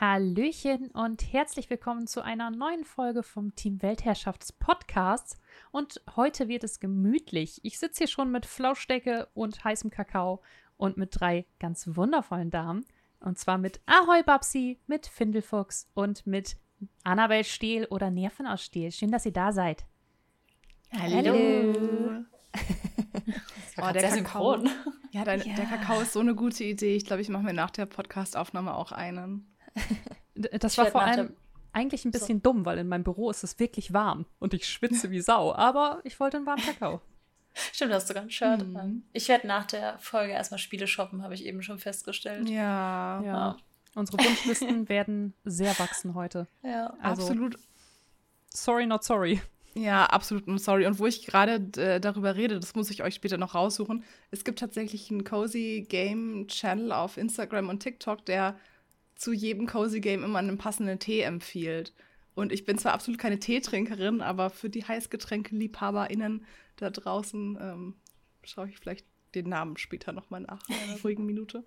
Hallöchen und herzlich willkommen zu einer neuen Folge vom Team Weltherrschafts Podcast. Und heute wird es gemütlich. Ich sitze hier schon mit Flauschdecke und heißem Kakao und mit drei ganz wundervollen Damen. Und zwar mit Ahoi Babsi, mit Findelfuchs und mit Annabel Stehl oder Nerven aus Stehl. Schön, dass ihr da seid. Hallo. oh, der Kakao. Ja, dein, ja, der Kakao ist so eine gute Idee. Ich glaube, ich mache mir nach der Podcastaufnahme auch einen. Das war vor allem eigentlich ein bisschen so. dumm, weil in meinem Büro ist es wirklich warm und ich schwitze wie Sau. Aber ich wollte einen warmen Kakao. Stimmt, hast du sogar ein Shirt mhm. an. Ich werde nach der Folge erstmal Spiele shoppen, habe ich eben schon festgestellt. Ja. ja. ja. Unsere Wunschlisten werden sehr wachsen heute. Ja, also, absolut. Sorry, not sorry. Ja, absolut not sorry. Und wo ich gerade äh, darüber rede, das muss ich euch später noch raussuchen. Es gibt tatsächlich einen Cozy Game Channel auf Instagram und TikTok, der zu jedem Cozy Game immer einen passenden Tee empfiehlt. Und ich bin zwar absolut keine Teetrinkerin, aber für die Heißgetränke-LiebhaberInnen da draußen ähm, schaue ich vielleicht den Namen später nochmal nach, in einer ruhigen Minute.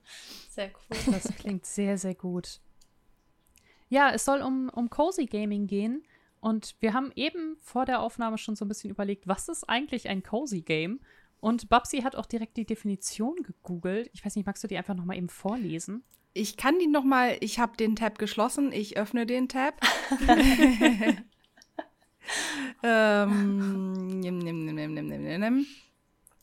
Sehr cool. Das klingt sehr, sehr gut. Ja, es soll um, um Cozy Gaming gehen. Und wir haben eben vor der Aufnahme schon so ein bisschen überlegt, was ist eigentlich ein Cozy Game? Und Babsi hat auch direkt die Definition gegoogelt. Ich weiß nicht, magst du die einfach nochmal eben vorlesen? Ich kann die noch mal, ich habe den Tab geschlossen, ich öffne den Tab. ähm, nimm, nimm, nimm, nimm, nimm, nimm, nimm.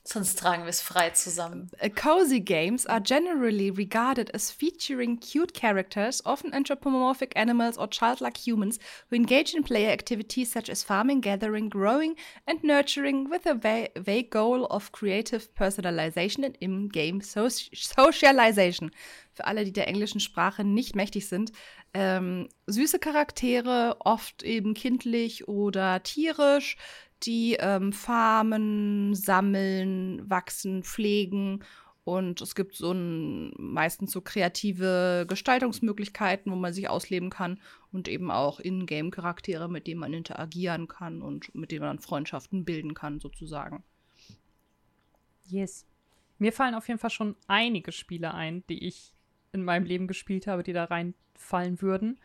Sonst tragen wir es frei zusammen. Uh, cozy games are generally regarded as featuring cute characters, often anthropomorphic animals or childlike humans, who engage in player activities such as farming, gathering, growing, and nurturing with a va vague goal of creative personalization and in-game so socialization. Für alle, die der englischen Sprache nicht mächtig sind, ähm, süße Charaktere, oft eben kindlich oder tierisch, die ähm, farmen, sammeln, wachsen, pflegen. Und es gibt so ein, meistens so kreative Gestaltungsmöglichkeiten, wo man sich ausleben kann und eben auch In-Game-Charaktere, mit denen man interagieren kann und mit denen man Freundschaften bilden kann, sozusagen. Yes. Mir fallen auf jeden Fall schon einige Spiele ein, die ich in meinem Leben gespielt habe, die da reinfallen würden,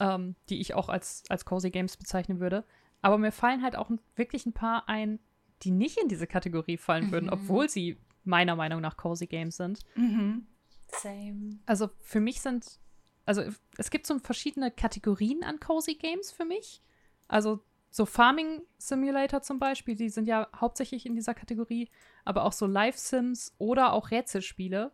ähm, die ich auch als, als Cozy Games bezeichnen würde. Aber mir fallen halt auch wirklich ein paar ein, die nicht in diese Kategorie fallen mhm. würden, obwohl sie meiner Meinung nach Cozy Games sind. Mhm. Same. Also für mich sind, also es gibt so verschiedene Kategorien an Cozy Games für mich. Also so Farming Simulator zum Beispiel, die sind ja hauptsächlich in dieser Kategorie, aber auch so Live Sims oder auch Rätselspiele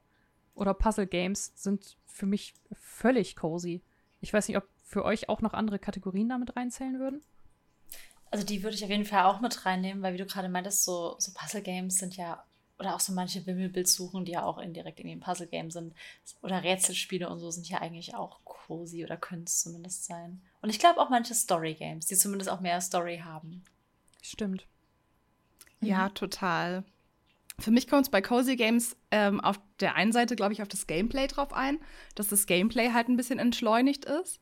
oder Puzzle Games sind für mich völlig cozy. Ich weiß nicht, ob für euch auch noch andere Kategorien damit reinzählen würden. Also die würde ich auf jeden Fall auch mit reinnehmen, weil wie du gerade meintest, so, so Puzzle-Games sind ja, oder auch so manche Wimmelbildsuchen, die ja auch indirekt in dem Puzzle-Game sind, oder Rätselspiele und so sind ja eigentlich auch cozy oder können es zumindest sein. Und ich glaube auch manche Story-Games, die zumindest auch mehr Story haben. Stimmt. Ja, mhm. total. Für mich kommt es bei Cozy Games ähm, auf der einen Seite, glaube ich, auf das Gameplay drauf ein, dass das Gameplay halt ein bisschen entschleunigt ist.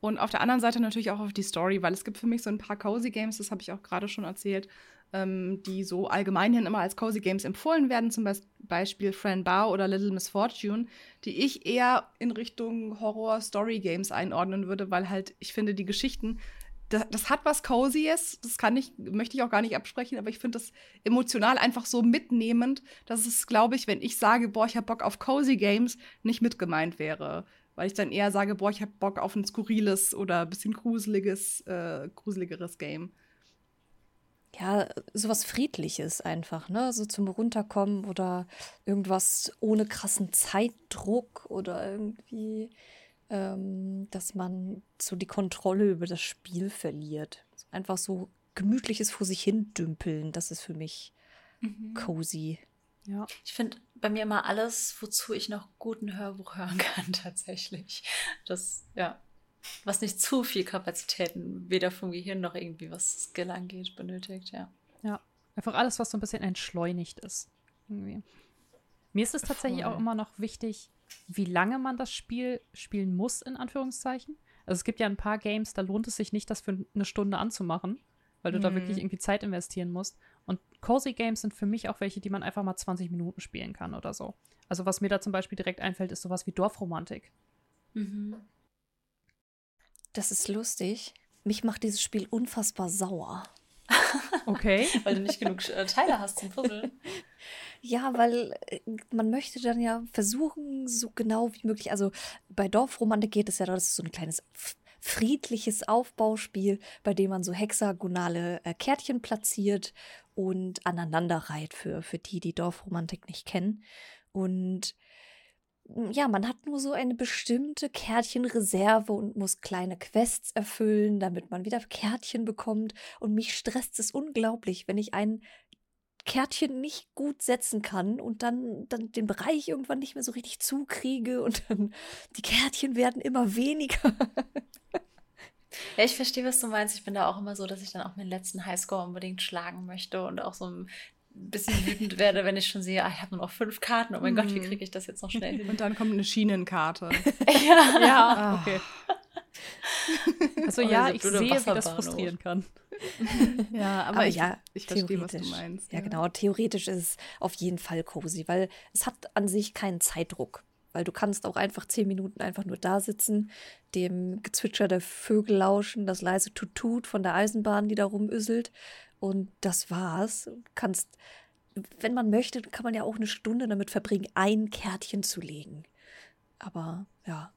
Und auf der anderen Seite natürlich auch auf die Story, weil es gibt für mich so ein paar Cozy Games, das habe ich auch gerade schon erzählt, ähm, die so allgemeinhin immer als Cozy Games empfohlen werden, zum Beispiel Fran Bar oder Little Miss Fortune, die ich eher in Richtung Horror-Story-Games einordnen würde, weil halt, ich finde, die Geschichten, das, das hat was Cozyes, das kann ich, möchte ich auch gar nicht absprechen, aber ich finde das emotional einfach so mitnehmend, dass es, glaube ich, wenn ich sage, boah, ich habe Bock auf Cozy Games, nicht mitgemeint wäre weil ich dann eher sage, boah, ich habe Bock auf ein skurriles oder ein bisschen gruseliges, äh, gruseligeres Game. Ja, sowas Friedliches einfach, ne? So zum Runterkommen oder irgendwas ohne krassen Zeitdruck oder irgendwie, ähm, dass man so die Kontrolle über das Spiel verliert. Einfach so gemütliches vor sich hin dümpeln, das ist für mich mhm. cozy. Ja. Ich finde bei mir immer alles, wozu ich noch guten Hörbuch hören kann, tatsächlich. Das, ja, was nicht zu viel Kapazitäten weder vom Gehirn noch irgendwie was Skill angeht, benötigt, ja. Ja, einfach alles, was so ein bisschen entschleunigt ist. Irgendwie. Mir ist es tatsächlich Voll. auch immer noch wichtig, wie lange man das Spiel spielen muss, in Anführungszeichen. Also es gibt ja ein paar Games, da lohnt es sich nicht, das für eine Stunde anzumachen, weil du mhm. da wirklich irgendwie Zeit investieren musst. Und Cozy Games sind für mich auch welche, die man einfach mal 20 Minuten spielen kann oder so. Also was mir da zum Beispiel direkt einfällt, ist sowas wie Dorfromantik. Mhm. Das ist lustig. Mich macht dieses Spiel unfassbar sauer. Okay. weil du nicht genug äh, Teile hast zum Puzzeln. Ja, weil äh, man möchte dann ja versuchen, so genau wie möglich. Also bei Dorfromantik geht es ja, das ist so ein kleines friedliches Aufbauspiel, bei dem man so hexagonale äh, Kärtchen platziert und aneinander reiht für, für die, die Dorfromantik nicht kennen. Und hm, ja, man hat nur so eine bestimmte Kärtchenreserve und muss kleine Quests erfüllen, damit man wieder Kärtchen bekommt. Und mich stresst es unglaublich, wenn ich ein Kärtchen nicht gut setzen kann und dann, dann den Bereich irgendwann nicht mehr so richtig zukriege und dann die Kärtchen werden immer weniger. Ja, ich verstehe, was du meinst. Ich bin da auch immer so, dass ich dann auch meinen letzten Highscore unbedingt schlagen möchte und auch so ein bisschen wütend werde, wenn ich schon sehe, ah, ich habe nur noch fünf Karten. Oh mein mhm. Gott, wie mhm. kriege ich das jetzt noch schnell hin? Und dann kommt eine Schienenkarte. ja. ja, ah. okay. Also oh, ja, ich sehe, wie das frustrieren kann. ja, aber, aber ich, ja, ich verstehe, was du meinst. Ja, ja, genau. Theoretisch ist es auf jeden Fall cozy, weil es hat an sich keinen Zeitdruck. Weil du kannst auch einfach zehn Minuten einfach nur da sitzen, dem Gezwitscher der Vögel lauschen, das leise Tutut von der Eisenbahn, die da rumüsselt. Und das war's. Du kannst, wenn man möchte, kann man ja auch eine Stunde damit verbringen, ein Kärtchen zu legen. Aber ja.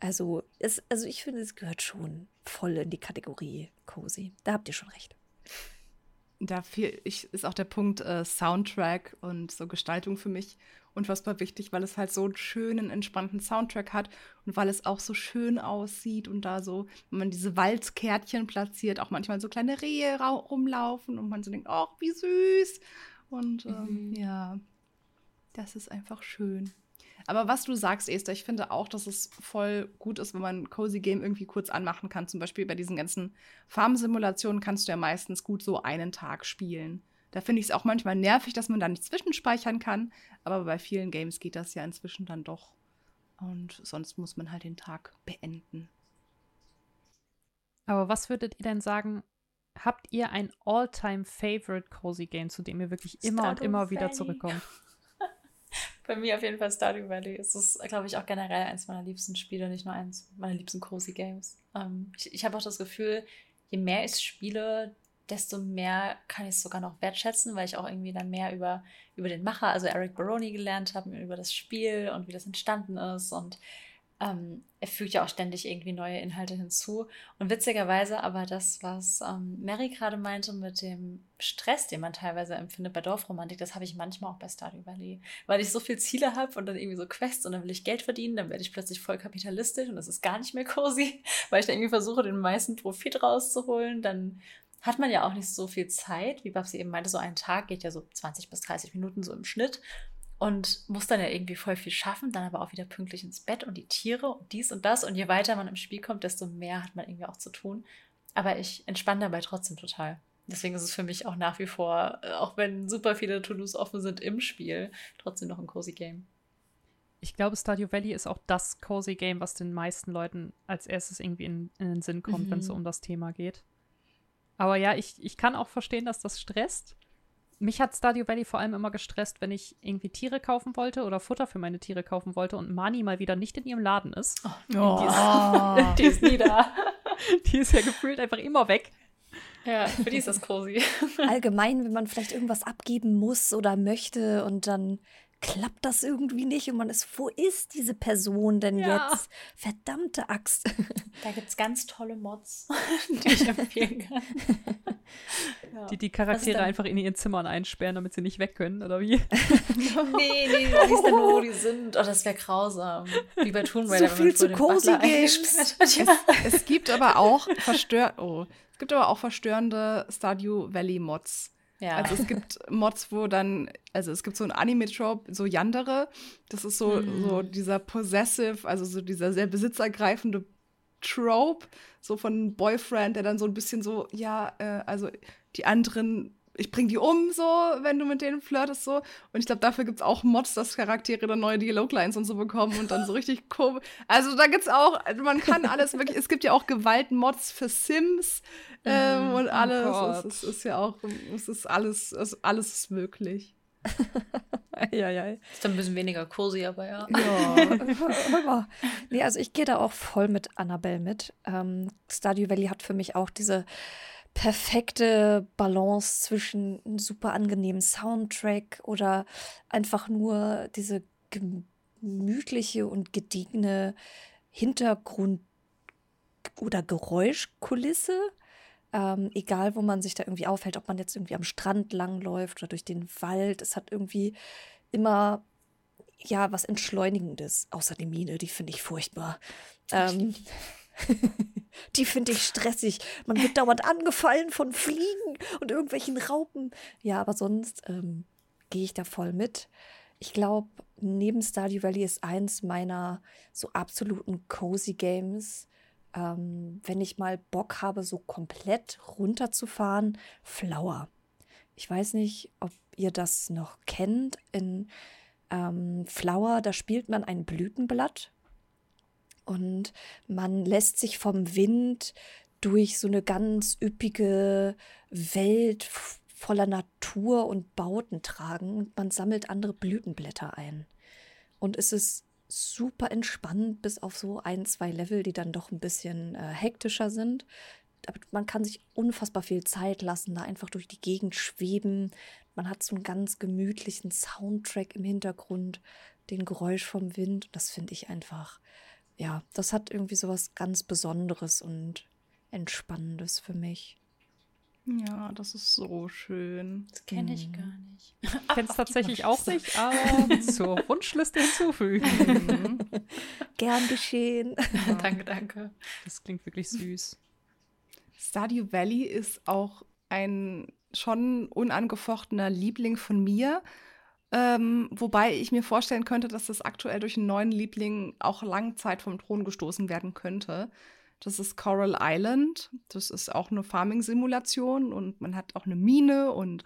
Also, es, also ich finde, es gehört schon voll in die Kategorie Cozy. Da habt ihr schon recht. Dafür ist auch der Punkt äh, Soundtrack und so Gestaltung für mich unfassbar wichtig, weil es halt so einen schönen, entspannten Soundtrack hat und weil es auch so schön aussieht und da so, wenn man diese Waldkärtchen platziert, auch manchmal so kleine Rehe rumlaufen und man so denkt, ach, wie süß. Und ähm, mhm. ja, das ist einfach schön. Aber was du sagst, Esther, ich finde auch, dass es voll gut ist, wenn man ein Cozy Game irgendwie kurz anmachen kann. Zum Beispiel bei diesen ganzen Farmsimulationen kannst du ja meistens gut so einen Tag spielen. Da finde ich es auch manchmal nervig, dass man da nicht zwischenspeichern kann. Aber bei vielen Games geht das ja inzwischen dann doch. Und sonst muss man halt den Tag beenden. Aber was würdet ihr denn sagen, habt ihr ein All-Time-Favorite Cozy Game, zu dem ihr wirklich immer Stardew und immer Valley. wieder zurückkommt? Bei mir auf jeden Fall Stardew Valley. Es ist, glaube ich, auch generell eins meiner liebsten Spiele, nicht nur eins meiner liebsten Cozy Games. Ähm, ich ich habe auch das Gefühl, je mehr ich spiele, desto mehr kann ich es sogar noch wertschätzen, weil ich auch irgendwie dann mehr über, über den Macher, also Eric Baroni, gelernt habe, über das Spiel und wie das entstanden ist. Und ähm, er fügt ja auch ständig irgendwie neue Inhalte hinzu. Und witzigerweise aber das, was ähm, Mary gerade meinte mit dem Stress, den man teilweise empfindet bei Dorfromantik, das habe ich manchmal auch bei Stardew Valley. Weil ich so viele Ziele habe und dann irgendwie so Quests und dann will ich Geld verdienen, dann werde ich plötzlich voll kapitalistisch und das ist gar nicht mehr cozy, weil ich dann irgendwie versuche, den meisten Profit rauszuholen. Dann hat man ja auch nicht so viel Zeit, wie Babsi eben meinte, so ein Tag geht ja so 20 bis 30 Minuten so im Schnitt und muss dann ja irgendwie voll viel schaffen, dann aber auch wieder pünktlich ins Bett und die Tiere und dies und das. Und je weiter man im Spiel kommt, desto mehr hat man irgendwie auch zu tun. Aber ich entspanne dabei trotzdem total. Deswegen ist es für mich auch nach wie vor, äh, auch wenn super viele To-Dos offen sind im Spiel, trotzdem noch ein cozy Game. Ich glaube, Stardew Valley ist auch das cozy Game, was den meisten Leuten als erstes irgendwie in, in den Sinn kommt, mhm. wenn es so um das Thema geht. Aber ja, ich, ich kann auch verstehen, dass das stresst mich hat Stardew Valley vor allem immer gestresst, wenn ich irgendwie Tiere kaufen wollte oder Futter für meine Tiere kaufen wollte und Mani mal wieder nicht in ihrem Laden ist. Oh. Die, ist die ist nie da. die ist ja gefühlt einfach immer weg. Ja, für die ist das cozy. Allgemein, wenn man vielleicht irgendwas abgeben muss oder möchte und dann klappt das irgendwie nicht und man ist, wo ist diese Person denn ja. jetzt? Verdammte Axt. Da gibt es ganz tolle Mods, die ich empfehlen kann. Ja. Die die Charaktere einfach in ihren Zimmern einsperren, damit sie nicht weg können, oder wie? nee, nee, du siehst ja nur, wo die sind. Oh, das wäre grausam. Wie bei Tomb Raider. So viel zu cozy Games. Es, es gibt aber auch verstör oh, es gibt aber auch verstörende Stardew Valley Mods. Ja. Also es gibt Mods, wo dann, also es gibt so ein Anime-Trope, so Yandere. Das ist so, mm. so dieser possessive, also so dieser sehr besitzergreifende Trope, so von Boyfriend, der dann so ein bisschen so, ja, äh, also die anderen ich bring die um, so, wenn du mit denen flirtest, so. Und ich glaube, dafür gibt es auch Mods, dass Charaktere dann neue Dialoglines und so bekommen und dann so richtig komisch. Also da gibt es auch, also man kann alles wirklich, es gibt ja auch Gewaltmods für Sims ähm, mm, und oh alles. Oh es, ist, ist, ja auch, es ist alles, es, alles ist möglich. ja, ja. Ist dann ein bisschen weniger cozy, aber ja. Ja, nee, also ich gehe da auch voll mit Annabelle mit. Ähm, Stardew Valley hat für mich auch diese perfekte Balance zwischen einem super angenehmen Soundtrack oder einfach nur diese gemütliche und gediegene Hintergrund- oder Geräuschkulisse. Ähm, egal, wo man sich da irgendwie aufhält, ob man jetzt irgendwie am Strand langläuft oder durch den Wald. Es hat irgendwie immer ja was Entschleunigendes, außer die Mine, die finde ich furchtbar. Ähm, die finde ich stressig. Man wird dauernd angefallen von Fliegen und irgendwelchen Raupen. Ja, aber sonst ähm, gehe ich da voll mit. Ich glaube, neben Stardew Valley ist eins meiner so absoluten cozy Games. Ähm, wenn ich mal Bock habe, so komplett runterzufahren, Flower. Ich weiß nicht, ob ihr das noch kennt. In ähm, Flower, da spielt man ein Blütenblatt und man lässt sich vom Wind durch so eine ganz üppige Welt voller Natur und Bauten tragen und man sammelt andere Blütenblätter ein. Und es ist super entspannt, bis auf so ein, zwei Level, die dann doch ein bisschen äh, hektischer sind. Aber man kann sich unfassbar viel Zeit lassen, da einfach durch die Gegend schweben. Man hat so einen ganz gemütlichen Soundtrack im Hintergrund, den Geräusch vom Wind. Das finde ich einfach ja, das hat irgendwie so was ganz Besonderes und Entspannendes für mich. Ja, das ist so schön. Das kenne ich mhm. gar nicht. Ich kenne es tatsächlich auch nicht, aber zur Wunschliste hinzufügen. Gern geschehen. Ja. danke, danke. Das klingt wirklich süß. Stardew Valley ist auch ein schon unangefochtener Liebling von mir. Ähm, wobei ich mir vorstellen könnte, dass das aktuell durch einen neuen Liebling auch Langzeit vom Thron gestoßen werden könnte. Das ist Coral Island. Das ist auch eine Farming-Simulation und man hat auch eine Mine und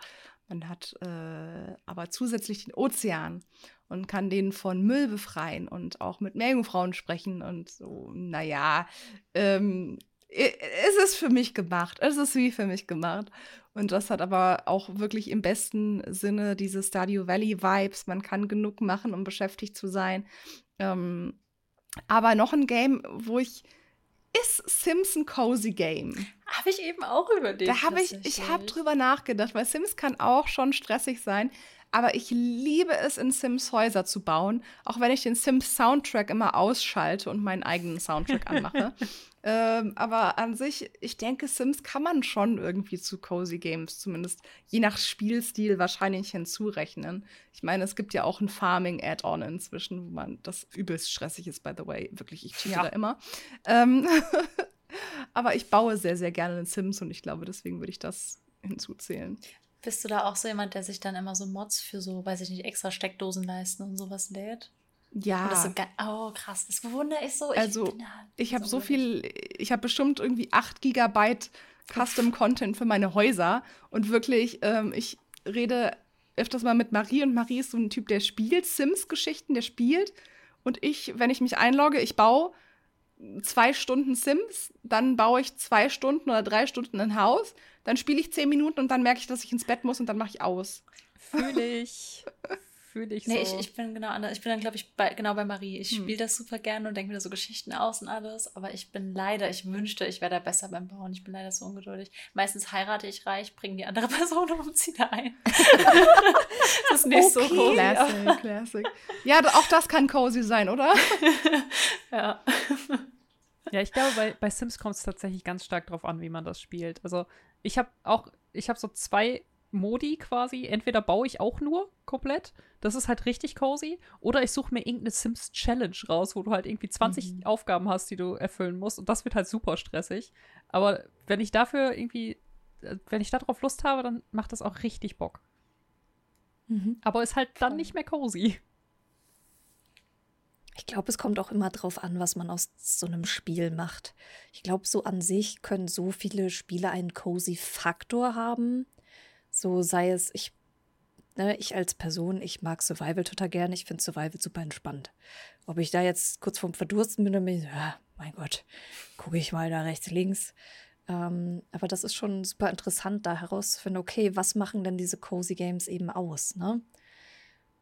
man hat äh, aber zusätzlich den Ozean und kann den von Müll befreien und auch mit Meerjungfrauen sprechen und so, naja, ähm, es ist für mich gemacht. Es ist wie für mich gemacht. Und das hat aber auch wirklich im besten Sinne diese Stadio Valley Vibes. Man kann genug machen, um beschäftigt zu sein. Ähm, aber noch ein Game, wo ich ist Sims ein cozy Game? Habe ich eben auch überlegt. Da habe ich, ich habe drüber nachgedacht, weil Sims kann auch schon stressig sein. Aber ich liebe es, in Sims Häuser zu bauen, auch wenn ich den Sims Soundtrack immer ausschalte und meinen eigenen Soundtrack anmache. ähm, aber an sich, ich denke, Sims kann man schon irgendwie zu Cozy Games, zumindest je nach Spielstil, wahrscheinlich hinzurechnen. Ich meine, es gibt ja auch ein Farming-Add-on inzwischen, wo man das übelst stressig ist, by the way. Wirklich, ich cheate ja. da immer. Ähm aber ich baue sehr, sehr gerne in Sims und ich glaube, deswegen würde ich das hinzuzählen. Bist du da auch so jemand, der sich dann immer so Mods für so, weiß ich nicht, extra Steckdosen leisten und sowas lädt? Ja. So oh, krass, das bewundere ich so. Ich also, ich habe so viel, ich habe bestimmt irgendwie 8 Gigabyte Custom Content für meine Häuser und wirklich, ähm, ich rede öfters mal mit Marie und Marie ist so ein Typ, der spielt Sims-Geschichten, der spielt und ich, wenn ich mich einlogge, ich baue zwei Stunden Sims, dann baue ich zwei Stunden oder drei Stunden ein Haus, dann spiele ich zehn Minuten und dann merke ich, dass ich ins Bett muss und dann mache ich aus. Fühle ich. Fühle ich nee, so. ich, ich bin genau anders. Ich bin dann, glaube ich, bei, genau bei Marie. Ich hm. spiele das super gerne und denke mir so Geschichten aus und alles. Aber ich bin leider, ich wünschte, ich wäre da besser beim Bauen. Ich bin leider so ungeduldig. Meistens heirate ich reich, bringe die andere Person um und ziehe da ein. das ist nicht okay. so cool. Classic, classic. Ja, auch das kann cozy sein, oder? ja. Ja, ich glaube, bei, bei Sims kommt es tatsächlich ganz stark darauf an, wie man das spielt. Also ich habe auch, ich habe so zwei Modi quasi. Entweder baue ich auch nur komplett, das ist halt richtig cozy, oder ich suche mir irgendeine Sims Challenge raus, wo du halt irgendwie 20 mhm. Aufgaben hast, die du erfüllen musst. Und das wird halt super stressig. Aber wenn ich dafür irgendwie, äh, wenn ich darauf Lust habe, dann macht das auch richtig Bock. Mhm. Aber ist halt dann nicht mehr cozy. Ich glaube, es kommt auch immer drauf an, was man aus so einem Spiel macht. Ich glaube, so an sich können so viele Spiele einen cozy Faktor haben. So sei es, ich, ne, ich als Person, ich mag Survival total gerne. Ich finde Survival super entspannt. Ob ich da jetzt kurz vorm Verdursten bin, dann bin ich, ja, mein Gott, gucke ich mal da rechts, links. Ähm, aber das ist schon super interessant, da herauszufinden, okay, was machen denn diese cozy Games eben aus, ne?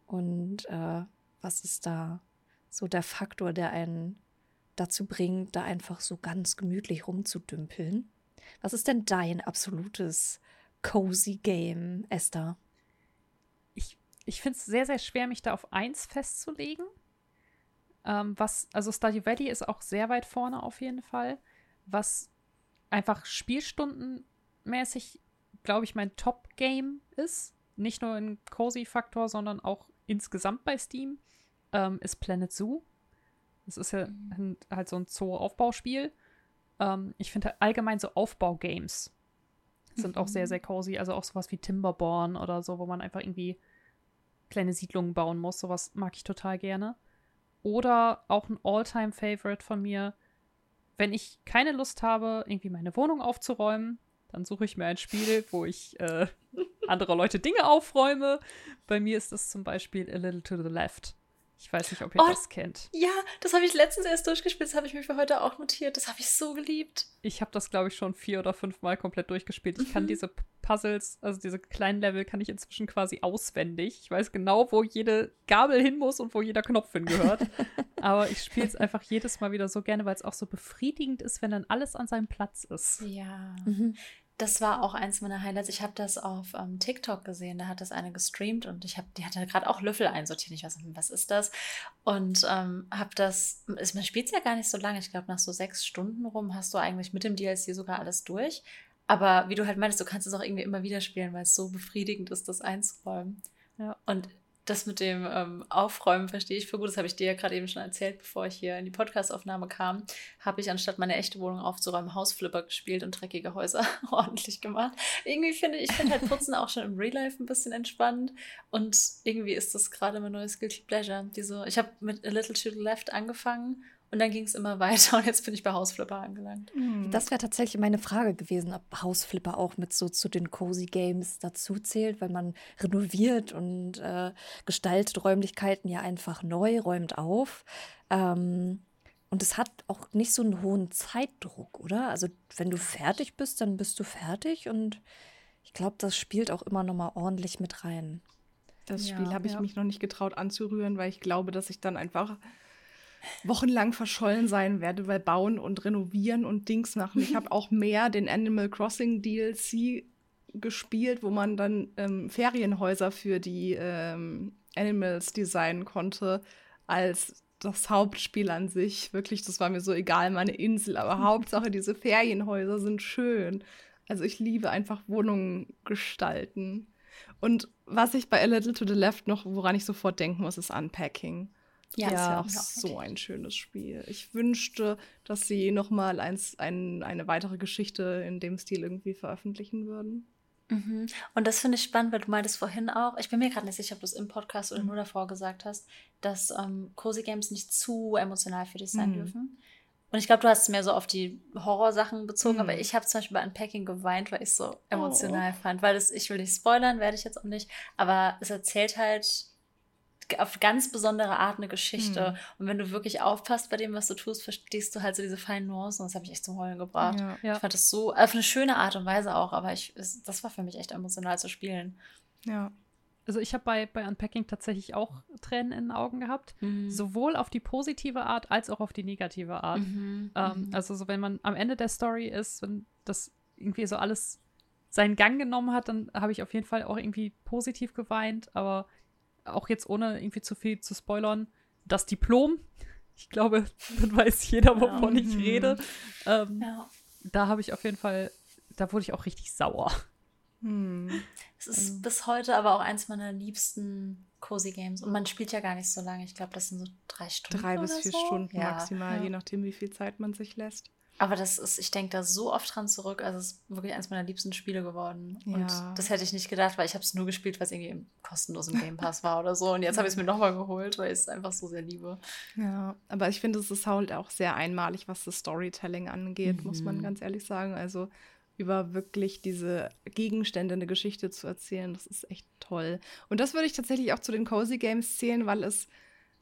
Und äh, was ist da so der Faktor, der einen dazu bringt, da einfach so ganz gemütlich rumzudümpeln? Was ist denn dein absolutes cozy Game, Esther? Ich, ich finde es sehr, sehr schwer, mich da auf eins festzulegen. Ähm, was, also Stardew Valley ist auch sehr weit vorne auf jeden Fall. Was einfach spielstundenmäßig, glaube ich, mein Top-Game ist. Nicht nur in Cozy-Faktor, sondern auch insgesamt bei Steam, ähm, ist Planet Zoo. Das ist ja mhm. halt so ein Zoo-Aufbauspiel. Ähm, ich finde allgemein so Aufbaugames sind mhm. auch sehr, mhm. sehr cozy. Also auch sowas wie Timberborn oder so, wo man einfach irgendwie kleine Siedlungen bauen muss. Sowas mag ich total gerne. Oder auch ein All-Time-Favorite von mir, wenn ich keine Lust habe, irgendwie meine Wohnung aufzuräumen, dann suche ich mir ein Spiel, wo ich äh, andere Leute Dinge aufräume. Bei mir ist das zum Beispiel A Little to the Left. Ich weiß nicht, ob ihr oh, das kennt. Ja, das habe ich letztens erst durchgespielt. Das habe ich mir für heute auch notiert. Das habe ich so geliebt. Ich habe das, glaube ich, schon vier oder fünf Mal komplett durchgespielt. Ich mhm. kann diese Puzzles, also diese kleinen Level, kann ich inzwischen quasi auswendig. Ich weiß genau, wo jede Gabel hin muss und wo jeder Knopf hingehört. Aber ich spiele es einfach jedes Mal wieder so gerne, weil es auch so befriedigend ist, wenn dann alles an seinem Platz ist. Ja. Mhm das war auch eins meiner Highlights. Ich habe das auf ähm, TikTok gesehen, da hat das eine gestreamt und ich habe, die hatte gerade auch Löffel einsortiert. Ich weiß nicht, was ist das? Und ähm, habe das, ist, man spielt es ja gar nicht so lange. Ich glaube, nach so sechs Stunden rum hast du eigentlich mit dem DLC sogar alles durch. Aber wie du halt meinst, du kannst es auch irgendwie immer wieder spielen, weil es so befriedigend ist, das einzuräumen. Ja. Und das mit dem ähm, Aufräumen verstehe ich für gut. Das habe ich dir ja gerade eben schon erzählt, bevor ich hier in die Podcastaufnahme kam. Habe ich anstatt meine echte Wohnung aufzuräumen, Hausflipper gespielt und dreckige Häuser ordentlich gemacht. Irgendwie finde ich finde halt Putzen auch schon im Real Life ein bisschen entspannt. Und irgendwie ist das gerade mein neues Guilty Pleasure. Diese, ich habe mit A Little to the Left angefangen und dann ging es immer weiter und jetzt bin ich bei Hausflipper angelangt. Mhm. Das wäre tatsächlich meine Frage gewesen, ob Hausflipper auch mit so zu den Cozy Games dazu zählt, weil man renoviert und äh, gestaltet Räumlichkeiten ja einfach neu, räumt auf. Ähm, und es hat auch nicht so einen hohen Zeitdruck, oder? Also wenn du fertig bist, dann bist du fertig und ich glaube, das spielt auch immer noch mal ordentlich mit rein. Das Spiel ja, habe ich ja. mich noch nicht getraut anzurühren, weil ich glaube, dass ich dann einfach wochenlang verschollen sein werde, weil bauen und renovieren und Dings machen. Ich habe auch mehr den Animal Crossing DLC gespielt, wo man dann ähm, Ferienhäuser für die ähm, Animals designen konnte, als das Hauptspiel an sich. Wirklich, das war mir so egal, meine Insel, aber Hauptsache diese Ferienhäuser sind schön. Also ich liebe einfach Wohnungen gestalten. Und was ich bei A Little to the Left noch, woran ich sofort denken muss, ist Unpacking. Ja, das ist ja auch so ein schönes Spiel. Ich wünschte, dass sie noch mal eins, ein, eine weitere Geschichte in dem Stil irgendwie veröffentlichen würden. Mhm. Und das finde ich spannend, weil du meintest vorhin auch, ich bin mir gerade nicht sicher, ob du es im Podcast oder mhm. nur davor gesagt hast, dass ähm, Cozy Games nicht zu emotional für dich sein mhm. dürfen. Und ich glaube, du hast es mehr so auf die Horrorsachen bezogen, aber mhm. ich habe zum Beispiel bei Unpacking geweint, weil ich es so emotional oh. fand. Weil es, ich will nicht spoilern, werde ich jetzt auch nicht, aber es erzählt halt auf ganz besondere Art eine Geschichte. Mhm. Und wenn du wirklich aufpasst bei dem, was du tust, verstehst du halt so diese feinen Nuancen. Und das habe ich echt zum Heulen gebracht. Ja, ja. Ich fand das so, auf eine schöne Art und Weise auch, aber ich, es, das war für mich echt emotional zu spielen. Ja. Also ich habe bei, bei Unpacking tatsächlich auch Tränen in den Augen gehabt. Mhm. Sowohl auf die positive Art als auch auf die negative Art. Mhm. Ähm, mhm. also so wenn man am Ende der Story ist, wenn das irgendwie so alles seinen Gang genommen hat, dann habe ich auf jeden Fall auch irgendwie positiv geweint. Aber auch jetzt ohne irgendwie zu viel zu spoilern, das Diplom. Ich glaube, dann weiß jeder, wovon ja. ich mhm. rede. Ähm, ja. Da habe ich auf jeden Fall, da wurde ich auch richtig sauer. Hm. Es ist ähm. bis heute aber auch eins meiner liebsten Cozy Games. Und man spielt ja gar nicht so lange. Ich glaube, das sind so drei Stunden. Drei bis vier so. Stunden ja. maximal, je nachdem, wie viel Zeit man sich lässt. Aber das ist, ich denke da so oft dran zurück. Also es ist wirklich eines meiner liebsten Spiele geworden. Ja. Und das hätte ich nicht gedacht, weil ich habe es nur gespielt, weil es irgendwie kostenlos im Game Pass war oder so. Und jetzt habe ich es mir nochmal geholt, weil ich es einfach so sehr liebe. Ja, aber ich finde, es ist halt auch sehr einmalig, was das Storytelling angeht, mhm. muss man mhm. ganz ehrlich sagen. Also über wirklich diese Gegenstände eine Geschichte zu erzählen, das ist echt toll. Und das würde ich tatsächlich auch zu den Cozy Games zählen, weil es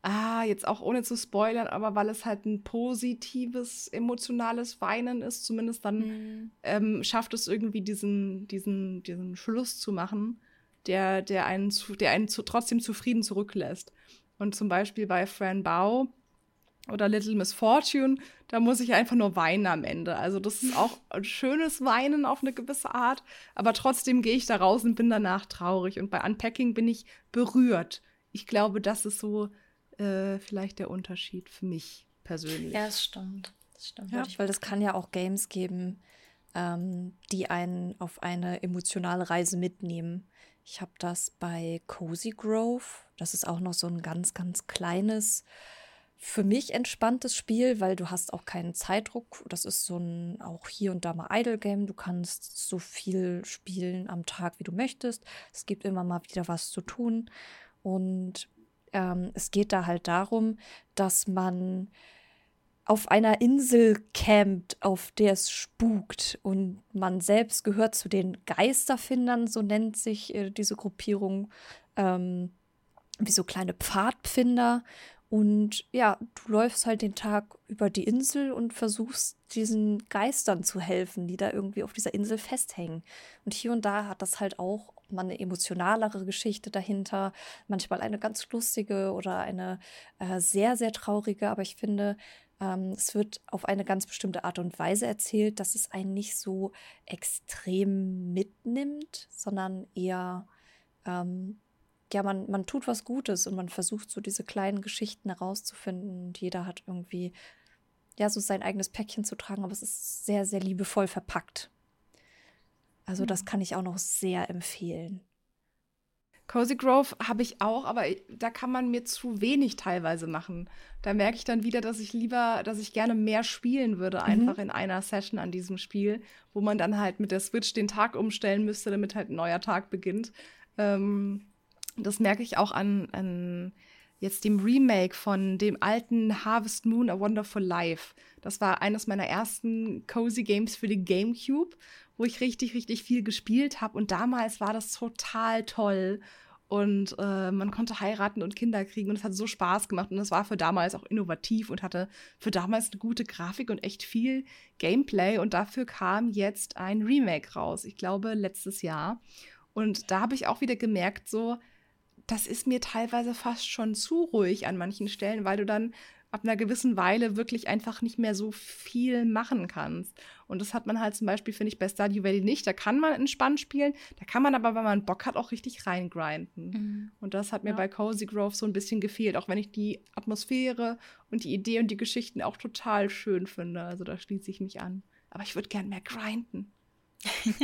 ah, jetzt auch ohne zu spoilern, aber weil es halt ein positives, emotionales Weinen ist, zumindest dann mhm. ähm, schafft es irgendwie diesen, diesen, diesen Schluss zu machen, der, der einen, zu, der einen zu, trotzdem zufrieden zurücklässt. Und zum Beispiel bei Fran Bao oder Little Miss Fortune, da muss ich einfach nur weinen am Ende. Also das ist auch ein schönes Weinen auf eine gewisse Art, aber trotzdem gehe ich da raus und bin danach traurig. Und bei Unpacking bin ich berührt. Ich glaube, das ist so äh, vielleicht der Unterschied für mich persönlich. Ja, das stimmt. Das stimmt. Ja, weil es kann ja auch Games geben, ähm, die einen auf eine emotionale Reise mitnehmen. Ich habe das bei Cozy Grove. Das ist auch noch so ein ganz, ganz kleines, für mich entspanntes Spiel, weil du hast auch keinen Zeitdruck. Das ist so ein auch hier und da mal Idle Game. Du kannst so viel spielen am Tag, wie du möchtest. Es gibt immer mal wieder was zu tun. Und ähm, es geht da halt darum, dass man auf einer Insel campt, auf der es spukt. Und man selbst gehört zu den Geisterfindern, so nennt sich äh, diese Gruppierung, ähm, wie so kleine Pfadfinder. Und ja, du läufst halt den Tag über die Insel und versuchst diesen Geistern zu helfen, die da irgendwie auf dieser Insel festhängen. Und hier und da hat das halt auch mal eine emotionalere Geschichte dahinter, manchmal eine ganz lustige oder eine äh, sehr, sehr traurige. Aber ich finde, ähm, es wird auf eine ganz bestimmte Art und Weise erzählt, dass es einen nicht so extrem mitnimmt, sondern eher, ähm, ja, man, man tut was Gutes und man versucht so diese kleinen Geschichten herauszufinden und jeder hat irgendwie, ja, so sein eigenes Päckchen zu tragen, aber es ist sehr, sehr liebevoll verpackt. Also das mhm. kann ich auch noch sehr empfehlen. Cozy Grove habe ich auch, aber da kann man mir zu wenig teilweise machen. Da merke ich dann wieder, dass ich lieber, dass ich gerne mehr spielen würde, mhm. einfach in einer Session an diesem Spiel, wo man dann halt mit der Switch den Tag umstellen müsste, damit halt ein neuer Tag beginnt. Ähm, das merke ich auch an, an jetzt dem Remake von dem alten Harvest Moon A Wonderful Life. Das war eines meiner ersten Cozy Games für die GameCube wo ich richtig, richtig viel gespielt habe. Und damals war das total toll. Und äh, man konnte heiraten und Kinder kriegen und es hat so Spaß gemacht. Und es war für damals auch innovativ und hatte für damals eine gute Grafik und echt viel Gameplay. Und dafür kam jetzt ein Remake raus. Ich glaube, letztes Jahr. Und da habe ich auch wieder gemerkt, so, das ist mir teilweise fast schon zu ruhig an manchen Stellen, weil du dann ab einer gewissen Weile wirklich einfach nicht mehr so viel machen kannst. Und das hat man halt zum Beispiel, finde ich, bei Stardew Valley nicht. Da kann man entspannt spielen, da kann man aber, wenn man Bock hat, auch richtig reingrinden. Mhm. Und das hat mir ja. bei Cozy Grove so ein bisschen gefehlt, auch wenn ich die Atmosphäre und die Idee und die Geschichten auch total schön finde. Also da schließe ich mich an. Aber ich würde gern mehr grinden.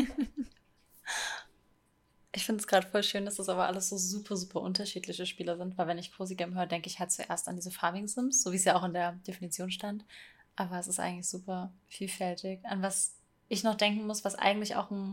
Ich finde es gerade voll schön, dass das aber alles so super, super unterschiedliche Spiele sind, weil wenn ich Cozy Game höre, denke ich halt zuerst an diese Farming Sims, so wie es ja auch in der Definition stand. Aber es ist eigentlich super vielfältig. An was ich noch denken muss, was eigentlich auch ein,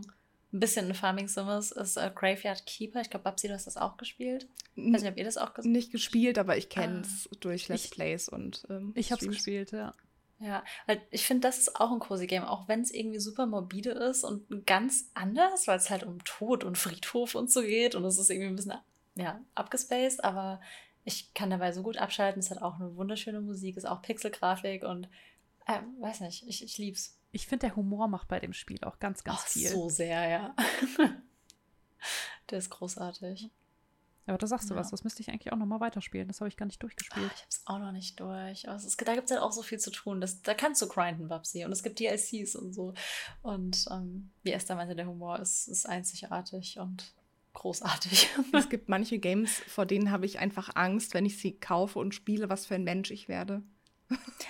ein bisschen ein Farming Sim ist, ist uh, Graveyard Keeper. Ich glaube, Babsi, du hast das auch gespielt. Ich weiß nicht, ob ihr das auch gespielt Nicht gespielt, aber ich kenne es ah. durch Let's Plays und ähm, Ich habe es gespielt, ja. Ja, weil ich finde, das ist auch ein cozy Game, auch wenn es irgendwie super morbide ist und ganz anders, weil es halt um Tod und Friedhof und so geht und es ist irgendwie ein bisschen ja, abgespaced, aber ich kann dabei so gut abschalten. Es hat auch eine wunderschöne Musik, ist auch Pixelgrafik und äh, weiß nicht, ich, ich lieb's. Ich finde, der Humor macht bei dem Spiel auch ganz, ganz Ach, viel. So sehr, ja. der ist großartig. Aber da sagst du ja. was, das müsste ich eigentlich auch nochmal weiterspielen. Das habe ich gar nicht durchgespielt. Ach, ich habe es auch noch nicht durch. Aber ist, da gibt es halt auch so viel zu tun. Das, da kannst du grinden, Babsi. Und es gibt DLCs und so. Und ähm, wie Esther meinte, der Humor ist, ist einzigartig und großartig. Es gibt manche Games, vor denen habe ich einfach Angst, wenn ich sie kaufe und spiele, was für ein Mensch ich werde.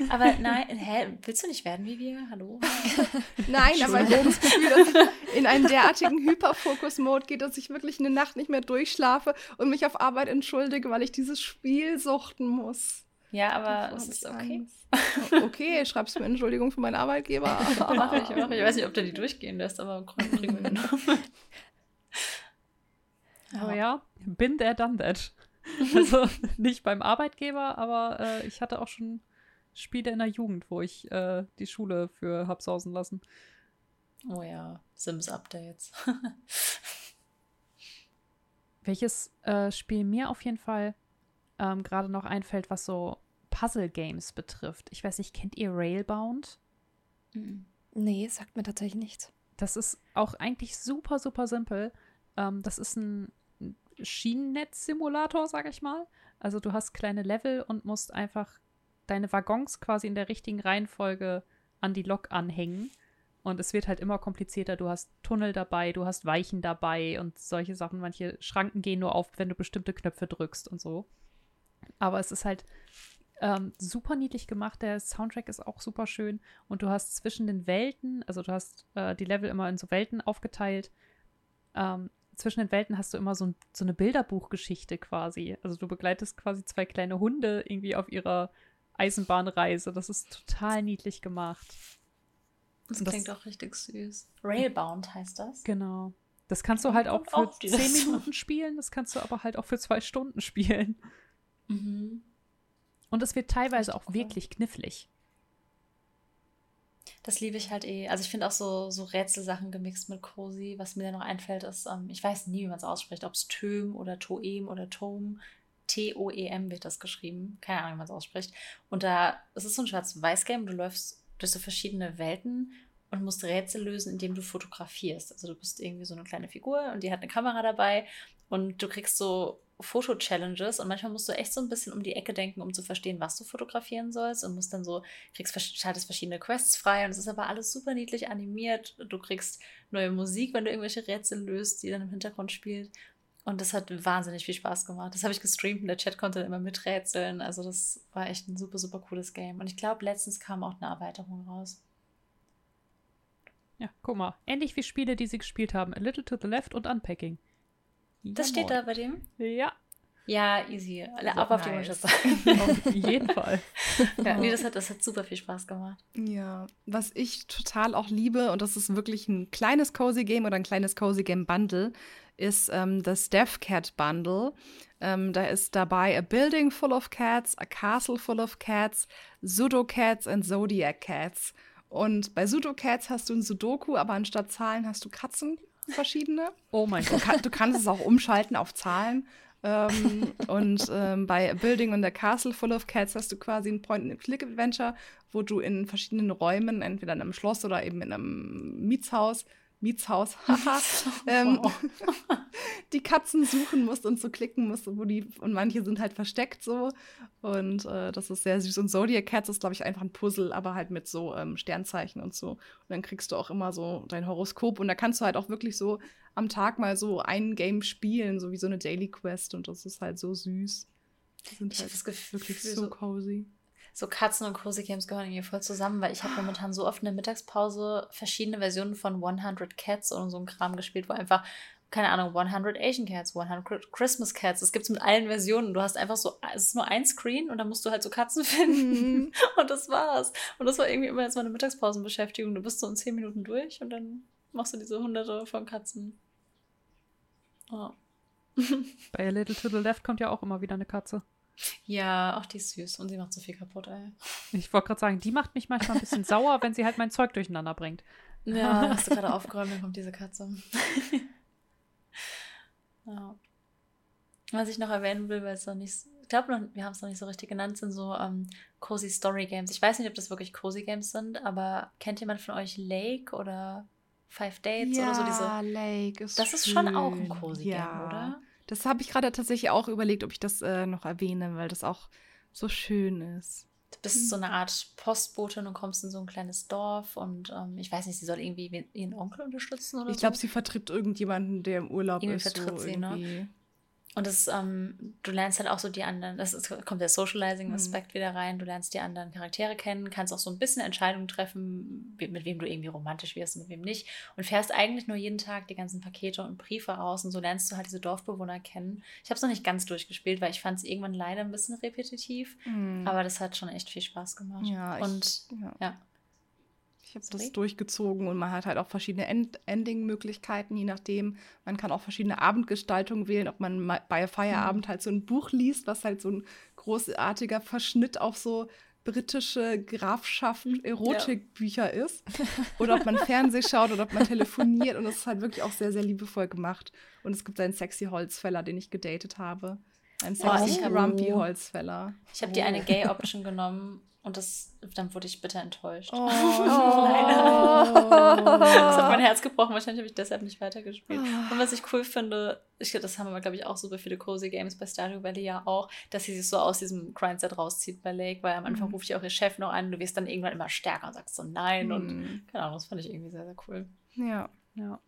Aber nein, hä, willst du nicht werden wie wir? Hallo? nein, aber ich habe das Gefühl, dass ich in einen derartigen Hyperfokus-Mode geht, dass ich wirklich eine Nacht nicht mehr durchschlafe und mich auf Arbeit entschuldige, weil ich dieses Spiel suchten muss. Ja, aber es ist okay. Oh, okay, schreibst du mir Entschuldigung für meinen Arbeitgeber. mach ich, mach ich. Ich weiß nicht, ob der die durchgehen lässt, aber kriegen wir hin. Aber ja, bin der done that. Also nicht beim Arbeitgeber, aber äh, ich hatte auch schon Spiele in der Jugend, wo ich äh, die Schule für hab sausen lassen. Oh ja, Sims-Updates. Welches äh, Spiel mir auf jeden Fall ähm, gerade noch einfällt, was so Puzzle-Games betrifft. Ich weiß nicht, kennt ihr Railbound? Nee, sagt mir tatsächlich nichts. Das ist auch eigentlich super, super simpel. Ähm, das ist ein Schienennetz-Simulator, sag ich mal. Also du hast kleine Level und musst einfach deine Waggons quasi in der richtigen Reihenfolge an die Lok anhängen. Und es wird halt immer komplizierter. Du hast Tunnel dabei, du hast Weichen dabei und solche Sachen. Manche Schranken gehen nur auf, wenn du bestimmte Knöpfe drückst und so. Aber es ist halt ähm, super niedlich gemacht. Der Soundtrack ist auch super schön. Und du hast zwischen den Welten, also du hast äh, die Level immer in so Welten aufgeteilt. Ähm, zwischen den Welten hast du immer so, ein, so eine Bilderbuchgeschichte quasi. Also du begleitest quasi zwei kleine Hunde irgendwie auf ihrer Eisenbahnreise. Das ist total niedlich gemacht. Das, das klingt auch richtig süß. Railbound heißt das. Genau. Das kannst du halt auch für auch zehn Minuten spielen, das kannst du aber halt auch für zwei Stunden spielen. Mhm. Und es wird teilweise auch cool. wirklich knifflig. Das liebe ich halt eh. Also ich finde auch so, so Rätselsachen gemixt mit Cozy. Was mir da noch einfällt, ist, ähm, ich weiß nie, wie man es ausspricht, ob es Töm oder Toem oder Tom. T-O-E-M wird das geschrieben. Keine Ahnung, wie man es ausspricht. Und da es ist so ein Schwarz-Weiß-Game. Du läufst durch so verschiedene Welten und musst Rätsel lösen, indem du fotografierst. Also du bist irgendwie so eine kleine Figur und die hat eine Kamera dabei und du kriegst so Foto-Challenges und manchmal musst du echt so ein bisschen um die Ecke denken, um zu verstehen, was du fotografieren sollst und musst dann so, kriegst, schaltest verschiedene Quests frei und es ist aber alles super niedlich animiert. Du kriegst neue Musik, wenn du irgendwelche Rätsel löst, die dann im Hintergrund spielt. Und das hat wahnsinnig viel Spaß gemacht. Das habe ich gestreamt und der Chat konnte immer miträtseln. Also das war echt ein super, super cooles Game. Und ich glaube, letztens kam auch eine Erweiterung raus. Ja, guck mal. Ähnlich wie Spiele, die sie gespielt haben. A Little to the Left und Unpacking. Das steht da bei dem? Ja. Ja, easy. Ab auf nice. die Wunschliste. auf jeden Fall. ja, nee, das hat, das hat super viel Spaß gemacht. Ja, was ich total auch liebe, und das ist wirklich ein kleines Cozy Game oder ein kleines Cozy Game Bundle, ist ähm, das Death Cat Bundle. Ähm, da ist dabei A Building Full of Cats, A Castle Full of Cats, Sudo Cats and Zodiac Cats. Und bei Sudo Cats hast du ein Sudoku, aber anstatt Zahlen hast du Katzen verschiedene. Oh mein Gott. Du, du kannst es auch umschalten auf Zahlen. Ähm, und ähm, bei Building und der Castle Full of Cats hast du quasi ein Point-and-Click-Adventure, wo du in verschiedenen Räumen, entweder in einem Schloss oder eben in einem Mietshaus, Mietshaus, ähm, die Katzen suchen musst und so klicken musst, wo die, und manche sind halt versteckt so. Und äh, das ist sehr süß. Und Zodiac Cats ist, glaube ich, einfach ein Puzzle, aber halt mit so ähm, Sternzeichen und so. Und dann kriegst du auch immer so dein Horoskop. Und da kannst du halt auch wirklich so am Tag mal so ein Game spielen, so wie so eine Daily Quest. Und das ist halt so süß. Die sind ich halt das Gefühl, wirklich so cozy so Katzen und Cozy Games gehören irgendwie voll zusammen, weil ich habe momentan so oft in der Mittagspause verschiedene Versionen von 100 Cats und so ein Kram gespielt, wo einfach keine Ahnung, 100 Asian Cats, 100 Christmas Cats. Es gibt es mit allen Versionen. Du hast einfach so, es ist nur ein Screen und dann musst du halt so Katzen finden. Mhm. Und das war's. Und das war irgendwie immer jetzt meine Mittagspausenbeschäftigung. Du bist so in 10 Minuten durch und dann machst du diese hunderte von Katzen. Oh. Bei A Little to the Left kommt ja auch immer wieder eine Katze. Ja, auch die ist süß und sie macht so viel kaputt, ey. Ich wollte gerade sagen, die macht mich manchmal ein bisschen sauer, wenn sie halt mein Zeug durcheinander bringt. Ja, hast du gerade aufgeräumt, dann kommt diese Katze. ja. Was ich noch erwähnen will, weil es noch nicht, ich glaube, wir haben es noch nicht so richtig genannt, sind so ähm, Cozy Story Games. Ich weiß nicht, ob das wirklich Cozy Games sind, aber kennt jemand von euch Lake oder Five Dates ja, oder so diese? Lake ist Das ist schön. schon auch ein Cozy ja. Game, oder? Das habe ich gerade tatsächlich auch überlegt, ob ich das äh, noch erwähne, weil das auch so schön ist. Du bist so eine Art Postbotin und kommst in so ein kleines Dorf und ähm, ich weiß nicht, sie soll irgendwie ihren Onkel unterstützen oder ich so. Ich glaube, sie vertritt irgendjemanden, der im Urlaub irgendwie ist. Vertritt so sie, ne? irgendwie. ne? Und das, ähm, du lernst halt auch so die anderen, das ist, kommt der Socializing-Aspekt mhm. wieder rein, du lernst die anderen Charaktere kennen, kannst auch so ein bisschen Entscheidungen treffen, mit wem du irgendwie romantisch wirst und mit wem nicht. Und fährst eigentlich nur jeden Tag die ganzen Pakete und Briefe aus und so lernst du halt diese Dorfbewohner kennen. Ich habe es noch nicht ganz durchgespielt, weil ich fand es irgendwann leider ein bisschen repetitiv, mhm. aber das hat schon echt viel Spaß gemacht. Ja, und ich, ja. ja. Ich habe das durchgezogen und man hat halt auch verschiedene End Ending-Möglichkeiten, je nachdem. Man kann auch verschiedene Abendgestaltungen wählen, ob man bei Feierabend mhm. halt so ein Buch liest, was halt so ein großartiger Verschnitt auf so britische Grafschaften, Erotikbücher ja. ist. Oder ob man Fernseh schaut oder ob man telefoniert. Und das ist halt wirklich auch sehr, sehr liebevoll gemacht. Und es gibt einen sexy Holzfäller, den ich gedatet habe. Ein Oh, sexy ich hab- Grumpy Holzfäller. Ich habe die eine Gay-Option genommen und das, dann wurde ich bitter enttäuscht. Oh, Das hat mein Herz gebrochen. Wahrscheinlich habe ich deshalb nicht weitergespielt. Ah. Und was ich cool finde, ich glaube, das haben aber, glaube ich, auch super viele Cozy Games bei Stardew Valley ja auch, dass sie sich so aus diesem Grindset rauszieht bei Lake, weil am Anfang Mhm. ruft ja auch ihr Chef noch an und du wirst dann irgendwann immer stärker und sagst so nein und Mhm. keine Ahnung, das fand ich irgendwie sehr, sehr cool. Ja. Ja.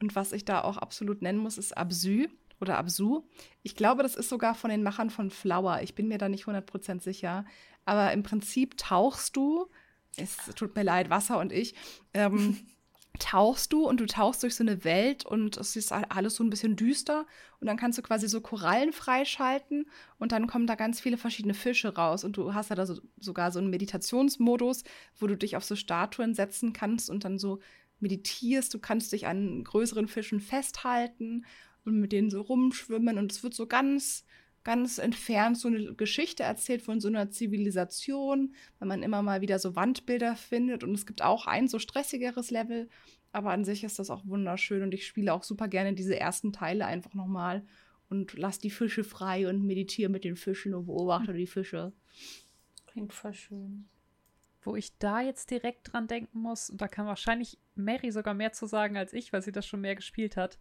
Und was ich da auch absolut nennen muss, ist Absü oder Absu. Ich glaube, das ist sogar von den Machern von Flower. Ich bin mir da nicht 100% sicher. Aber im Prinzip tauchst du, es tut mir leid, Wasser und ich, ähm, tauchst du und du tauchst durch so eine Welt und es ist alles so ein bisschen düster und dann kannst du quasi so Korallen freischalten und dann kommen da ganz viele verschiedene Fische raus und du hast ja da so, sogar so einen Meditationsmodus, wo du dich auf so Statuen setzen kannst und dann so meditierst, du kannst dich an größeren Fischen festhalten und mit denen so rumschwimmen und es wird so ganz, ganz entfernt so eine Geschichte erzählt von so einer Zivilisation, weil man immer mal wieder so Wandbilder findet und es gibt auch ein so stressigeres Level, aber an sich ist das auch wunderschön und ich spiele auch super gerne diese ersten Teile einfach nochmal und lass die Fische frei und meditiere mit den Fischen und beobachte die Fische. Klingt voll schön. Wo ich da jetzt direkt dran denken muss, und da kann wahrscheinlich Mary sogar mehr zu sagen als ich, weil sie das schon mehr gespielt hat.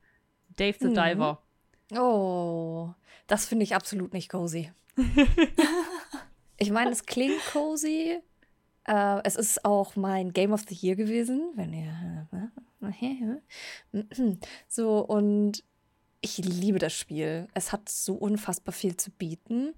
Dave the Mhm. Diver. Oh, das finde ich absolut nicht cozy. ich meine, es klingt cozy. Äh, es ist auch mein Game of the Year gewesen, wenn ihr. So, und ich liebe das Spiel. Es hat so unfassbar viel zu bieten.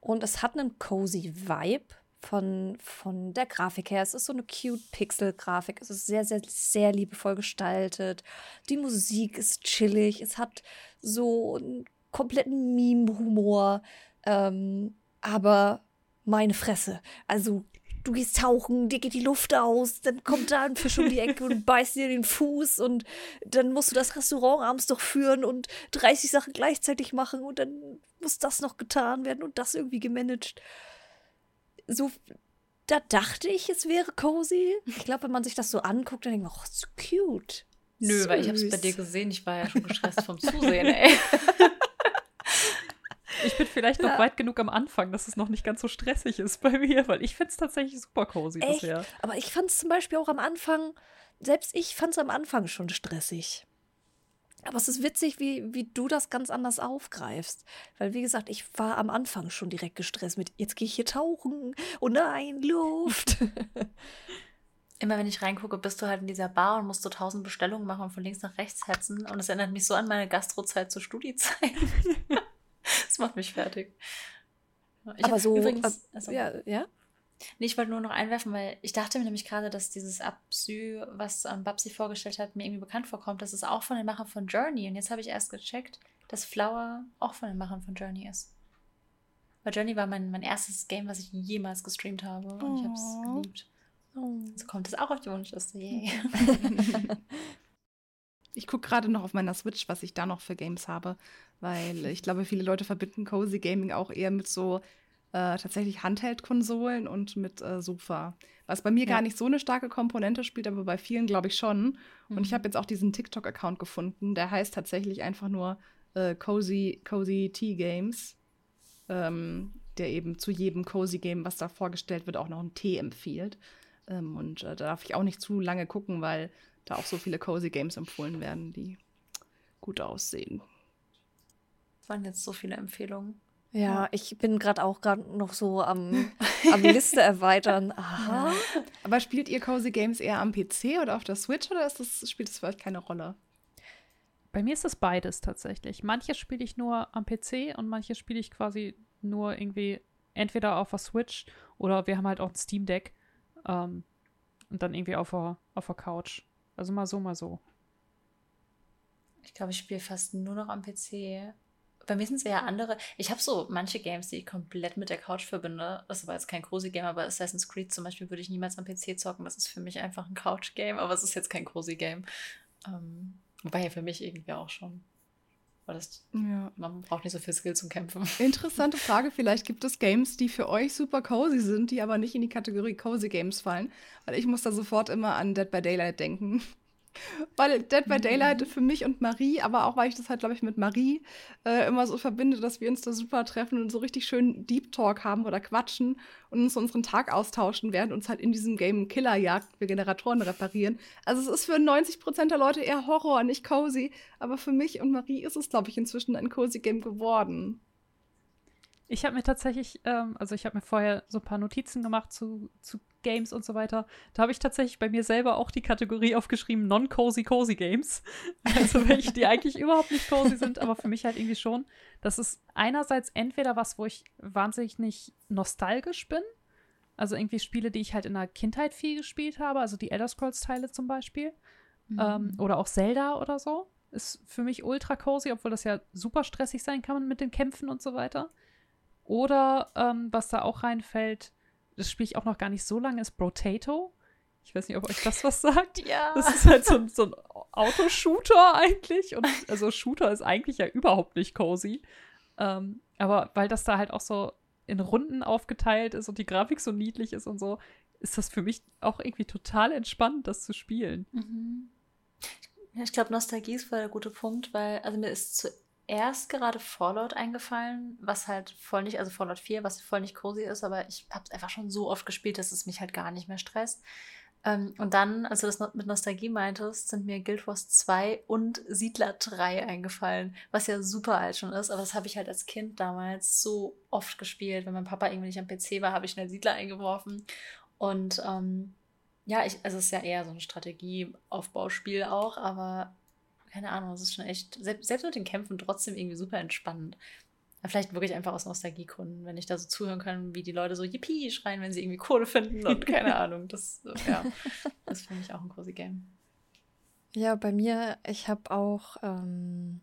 Und es hat einen cozy Vibe von, von der Grafik her. Es ist so eine cute Pixel-Grafik. Es ist sehr, sehr, sehr liebevoll gestaltet. Die Musik ist chillig. Es hat so einen kompletten Meme-Humor. Ähm, aber meine Fresse. Also, du gehst tauchen, dir geht die Luft aus, dann kommt da ein Fisch um die Ecke und beißt dir den Fuß und dann musst du das Restaurant abends doch führen und 30 Sachen gleichzeitig machen und dann muss das noch getan werden und das irgendwie gemanagt. So, da dachte ich, es wäre cozy. Ich glaube, wenn man sich das so anguckt, dann denkt man, oh, so cute. Nö, weil ich habe es bei Süß. dir gesehen. Ich war ja schon gestresst vom Zusehen, ey. Ich bin vielleicht noch Ja. weit genug am Anfang, dass es noch nicht ganz so stressig ist bei mir, weil ich finde es tatsächlich super cozy Echt? bisher. Aber ich fand es zum Beispiel auch am Anfang, selbst ich fand es am Anfang schon stressig. Aber es ist witzig, wie, wie du das ganz anders aufgreifst. Weil, wie gesagt, ich war am Anfang schon direkt gestresst mit, jetzt gehe ich hier tauchen. Oh nein, Luft. Immer wenn ich reingucke, bist du halt in dieser Bar und musst so tausend Bestellungen machen und von links nach rechts hetzen. Und es erinnert mich so an meine Gastrozeit zur Studiezeit. das macht mich fertig. Ich Aber so, Übrigens, also, ja, ja? Nee, ich wollte nur noch einwerfen, weil ich dachte mir nämlich gerade, dass dieses Absü, was ähm, Babsi vorgestellt hat, mir irgendwie bekannt vorkommt. Das ist auch von den Machern von Journey. Und jetzt habe ich erst gecheckt, dass Flower auch von den Machern von Journey ist. Weil Journey war mein, mein erstes Game, was ich jemals gestreamt habe. Und ich habe es Oh. geliebt. So kommt es auch auf die Wunschliste. Yay. Ich gucke gerade noch auf meiner Switch, was ich da noch für Games habe, weil ich glaube, viele Leute verbinden Cozy Gaming auch eher mit so äh, tatsächlich Handheld-Konsolen und mit äh, Sofa. Was bei mir Ja. gar nicht so eine starke Komponente spielt, aber bei vielen glaube ich schon. Und ich Mhm. habe jetzt auch diesen TikTok-Account gefunden, der heißt tatsächlich einfach nur äh, Cozy, Cozy Tea Games, ähm, der eben zu jedem Cozy Game, was da vorgestellt wird, auch noch einen Tee empfiehlt. Ähm, und äh, da darf ich auch nicht zu lange gucken, weil da auch so viele Cozy Games empfohlen werden, die gut aussehen. Das waren jetzt so viele Empfehlungen. Ja, ich bin gerade auch gerade noch so am, am Liste erweitern. Aha. Aber spielt ihr Cozy Games eher am PC oder auf der Switch oder ist das, spielt das für euch keine Rolle? Bei mir ist das beides tatsächlich. Manche spiele ich nur am PC und manche spiele ich quasi nur irgendwie entweder auf der Switch oder wir haben halt auch ein Steam Deck ähm, und dann irgendwie auf der, auf der Couch. Also mal so, mal so. Ich glaube, ich spiele fast nur noch am PC. Bei mir sind es eher andere. Ich habe so manche Games, die ich komplett mit der Couch verbinde. Das war jetzt kein Cozy-Game, aber Assassin's Creed zum Beispiel würde ich niemals am PC zocken. Das ist für mich einfach ein Couch-Game, aber es ist jetzt kein Cozy-Game. Ähm, wobei ja für mich irgendwie auch schon. Weil das, Ja. man braucht nicht so viel Skill zum Kämpfen. Interessante Frage. Vielleicht gibt es Games, die für euch super cozy sind, die aber nicht in die Kategorie Cozy Games fallen. Weil ich muss da sofort immer an Dead by Daylight denken. Weil Dead by Daylight für mich und Marie, aber auch weil ich das halt, glaube ich, mit Marie äh, immer so verbinde, dass wir uns da super treffen und so richtig schön Deep Talk haben oder quatschen und uns unseren Tag austauschen, während uns halt in diesem Game Killer jagt, wir Generatoren reparieren. Also es ist für 90 Prozent der Leute eher Horror, nicht cozy. Aber für mich und Marie ist es, glaube ich, inzwischen ein cozy Game geworden. Ich habe mir tatsächlich, ähm, also ich habe mir vorher so ein paar Notizen gemacht zu, zu Games und so weiter. Da habe ich tatsächlich bei mir selber auch die Kategorie aufgeschrieben, non-cozy cozy Games. Also welche, die eigentlich überhaupt nicht cozy sind, aber für mich halt irgendwie schon. Das ist einerseits entweder was, wo ich wahnsinnig nicht nostalgisch bin. Also irgendwie Spiele, die ich halt in der Kindheit viel gespielt habe, also die Elder Scrolls-Teile zum Beispiel. Mhm. Ähm, oder auch Zelda oder so. Ist für mich ultra cozy, obwohl das ja super stressig sein kann mit den Kämpfen und so weiter. Oder ähm, was da auch reinfällt, das spiele ich auch noch gar nicht so lange, ist Brotato. Ich weiß nicht, ob euch das was sagt. Ja. Das ist halt so, ein, so ein Autoshooter eigentlich. Und also Shooter ist eigentlich ja überhaupt nicht cozy. Ähm, aber weil das da halt auch so in Runden aufgeteilt ist und die Grafik so niedlich ist und so, ist das für mich auch irgendwie total entspannt, das zu spielen. Mhm. Ja, ich glaube, Nostalgie ist voll der gute Punkt, weil, also mir ist zu, erst gerade Fallout eingefallen, was halt voll nicht, also Fallout 4, was voll nicht cozy ist, aber ich habe es einfach schon so oft gespielt, dass es mich halt gar nicht mehr stresst. Ähm, und dann, als du das mit Nostalgie meintest, sind mir Guild Wars 2 und Siedler 3 eingefallen, was ja super alt schon ist, aber das habe ich halt als Kind damals so oft gespielt. Wenn mein Papa irgendwie nicht am PC war, habe ich schnell Siedler eingeworfen. Und ähm, ja, ich, also es ist ja eher so ein Strategieaufbauspiel auch, aber keine Ahnung, es ist schon echt, selbst, selbst mit den Kämpfen trotzdem irgendwie super entspannend. Aber vielleicht wirklich einfach aus Nostalgiegründen, wenn ich da so zuhören kann, wie die Leute so Yippie schreien, wenn sie irgendwie Kohle finden und keine Ahnung. Das, ja, das für mich auch ein cozy Game. Ja, bei mir, ich habe auch ähm,